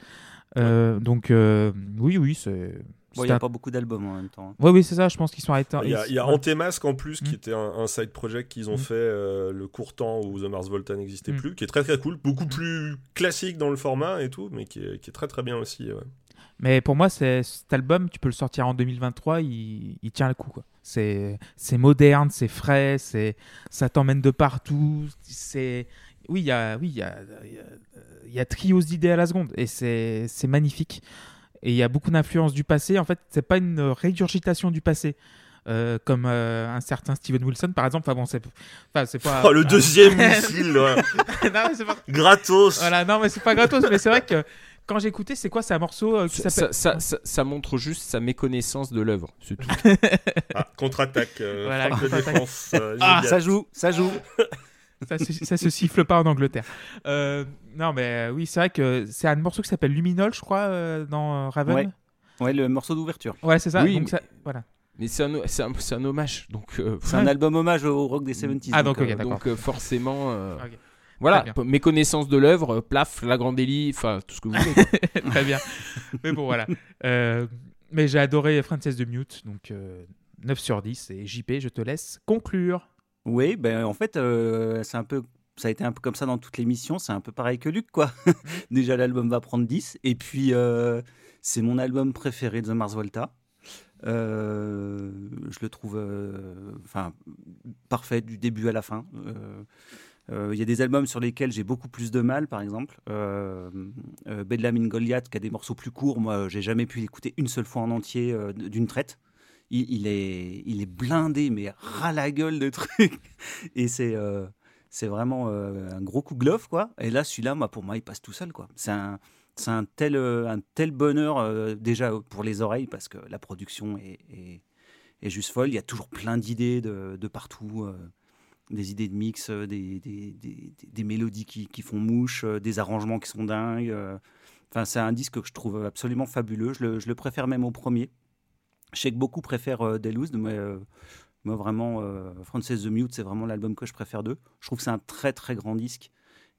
Donc, oui, oui, c'est. Bon, il n'y a un- pas beaucoup d'albums en même temps. hein. Oui, oui, c'est ça. Je pense qu'ils sont arrêtés. Il y a, il y a en plus, qui Mm. était un, un side project qu'ils ont Mm. fait euh, le court temps où The Mars Volta n'existait Mm. plus, qui est très très cool, beaucoup plus classique dans le format et tout, mais qui est, qui est très très bien aussi. ouais. Mais pour moi, cet album, tu peux le sortir en 2023, il, il tient le coup. C'est moderne, c'est frais, ça t'emmène de partout. C'est oui, il y a oui, il y a, il y a- il y a trios d'idées à la seconde et c'est c'est magnifique. Et il y a beaucoup d'influences du passé. En fait, c'est pas une régurgitation du passé. euh, comme euh, un certain Steven Wilson par exemple. Enfin bon, c'est enfin, c'est pas. Oh, le deuxième missile, là. non, mais c'est pas- gratos. Voilà, non, mais c'est pas gratos. mais c'est vrai que quand j'ai écouté, c'est quoi C'est un morceau euh, qui Ça, s'appelle. ça- ça- ça- ça montre juste sa méconnaissance de l'œuvre. C'est tout. Ah, contre-attaque, euh, Voilà, de défense. euh, Ah, ça joue, ça joue. Ça, se, ça se siffle pas en Angleterre. Euh, non, mais euh, oui, c'est vrai que c'est un morceau qui s'appelle Luminol, je crois, euh, dans Raven. Ouais. Ouais, le morceau d'ouverture. Ouais, c'est ça. Oui, donc mais- ça- voilà. Mais c'est un, c'est un, un hommage. Donc, euh, C'est un album hommage au rock des 70s. Ah, donc, euh, euh, forcément. euh. Voilà, Très p- méconnaissance de l'œuvre, euh, plaf, la grande délit, enfin tout ce que vous voulez. Très bien. mais bon, voilà. Euh, mais j'ai adoré Frances de Mute, donc euh, 9 sur 10. Et JP, je te laisse conclure. Oui, ben en fait, euh, c'est un peu, ça a été un peu comme ça dans toutes les missions. C'est un peu pareil que Luc, quoi. Déjà, l'album va prendre 10. Et puis, euh, c'est mon album préféré de The Mars Volta. Euh, je le trouve, euh, parfait du début à la fin. Il y a des albums sur lesquels j'ai beaucoup plus de mal, par exemple. Bedlam in Goliath, qui a des morceaux plus courts. Moi, j'ai jamais pu l'écouter une seule fois en entier d'une traite. Il, est, blindé, mais ras la gueule de trucs. Et c'est, euh, vraiment euh, un gros coup de glove, quoi. Et là, celui-là, moi, pour moi, il passe tout seul, quoi. C'est un, euh, tel bonheur déjà pour les oreilles parce que la production est, juste folle. Il y a toujours plein d'idées de, partout, des idées de mix, des, mélodies qui, font mouche, des arrangements qui sont dingues. Enfin, c'est un disque que je trouve absolument fabuleux. Je le, je le préfère même au premier. Je sais que beaucoup préfèrent euh, Deluxe, mais euh, moi vraiment, euh, Frances the Mute, c'est vraiment l'album que je préfère d'eux. Je trouve que c'est un très très grand disque.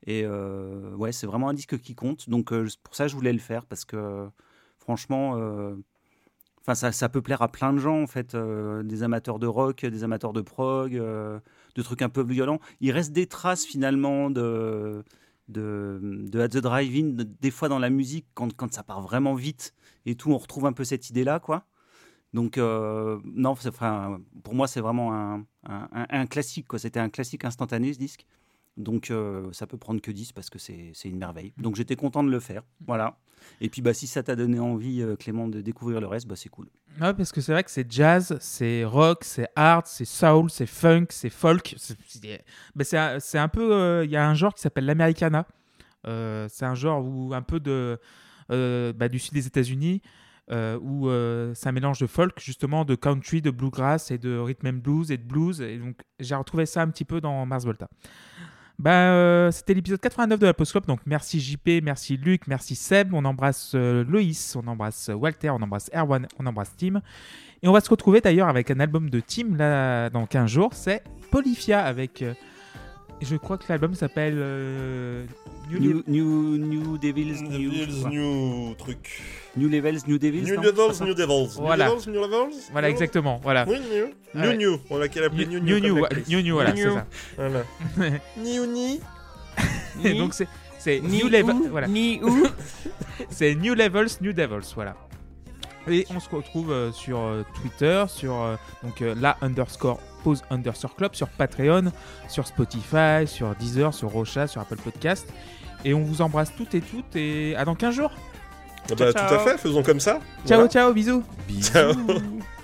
Et ouais, c'est vraiment un disque qui compte. Donc pour ça, je voulais le faire parce que franchement, enfin ça, peut plaire à plein de gens en fait, des amateurs de rock, des amateurs de prog, de trucs un peu violents. Il reste des traces finalement de de, At the Drive-In, de- des fois dans la musique, quand, quand ça part vraiment vite et tout, on retrouve un peu cette idée-là, quoi. Donc, euh, non, enfin, pour moi, c'est vraiment un, un- un- classique. C'était un classique instantané, ce disque. Donc, euh, ça peut prendre que 10 parce que c'est une merveille. Donc, j'étais content de le faire. Voilà. Et puis, bah, si ça t'a donné envie, euh, Clément, de découvrir le reste, bah, c'est cool. Ouais, parce que c'est vrai que c'est jazz, c'est rock, c'est hard, c'est soul, c'est funk, c'est folk. C'est c'est un, peu. euh, Il y a un genre qui s'appelle l'americana. C'est un genre où un peu de, bah, du sud des États-Unis, euh, où euh, c'est un mélange de folk, justement, de country, de bluegrass et de rhythm and blues et de blues. Et donc, j'ai retrouvé ça un petit peu dans Mars Volta. Bah, euh, c'était l'épisode 89 de la Postclub. Donc, merci JP, merci Luc, merci Seb. On embrasse Loïs, on embrasse Walter, on embrasse Erwan, on embrasse Tim. Et on va se retrouver d'ailleurs avec un album de Tim là, dans 15 jours. C'est Polyphia avec. Je crois que l'album s'appelle. euh, New New, new, new Devils, New, Devils, new truc. New Levels, New Devils. New non Devils, New Devils. Voilà. New Devils, New Levels Voilà, exactement. Voilà. Oui, New. Ouais. New New. On l'a qu'à l'appeler New New New. New, comme. New New, voilà, c'est ça. Voilà. New New. Et donc c'est c'est New Level, où, voilà. C'est New Levels, New Devils, voilà. Et on se retrouve euh, sur euh, Twitter, sur euh, donc euh, la underscore pause underscore club, sur Patreon, sur Spotify, sur Deezer, sur Rocha, sur Apple Podcast. Et on vous embrasse toutes et toutes et à dans 15 jours. Ah bah, Ciao, tout à fait, faisons comme ça. Ciao, Voilà. ciao, bisous. Ciao. Bisous.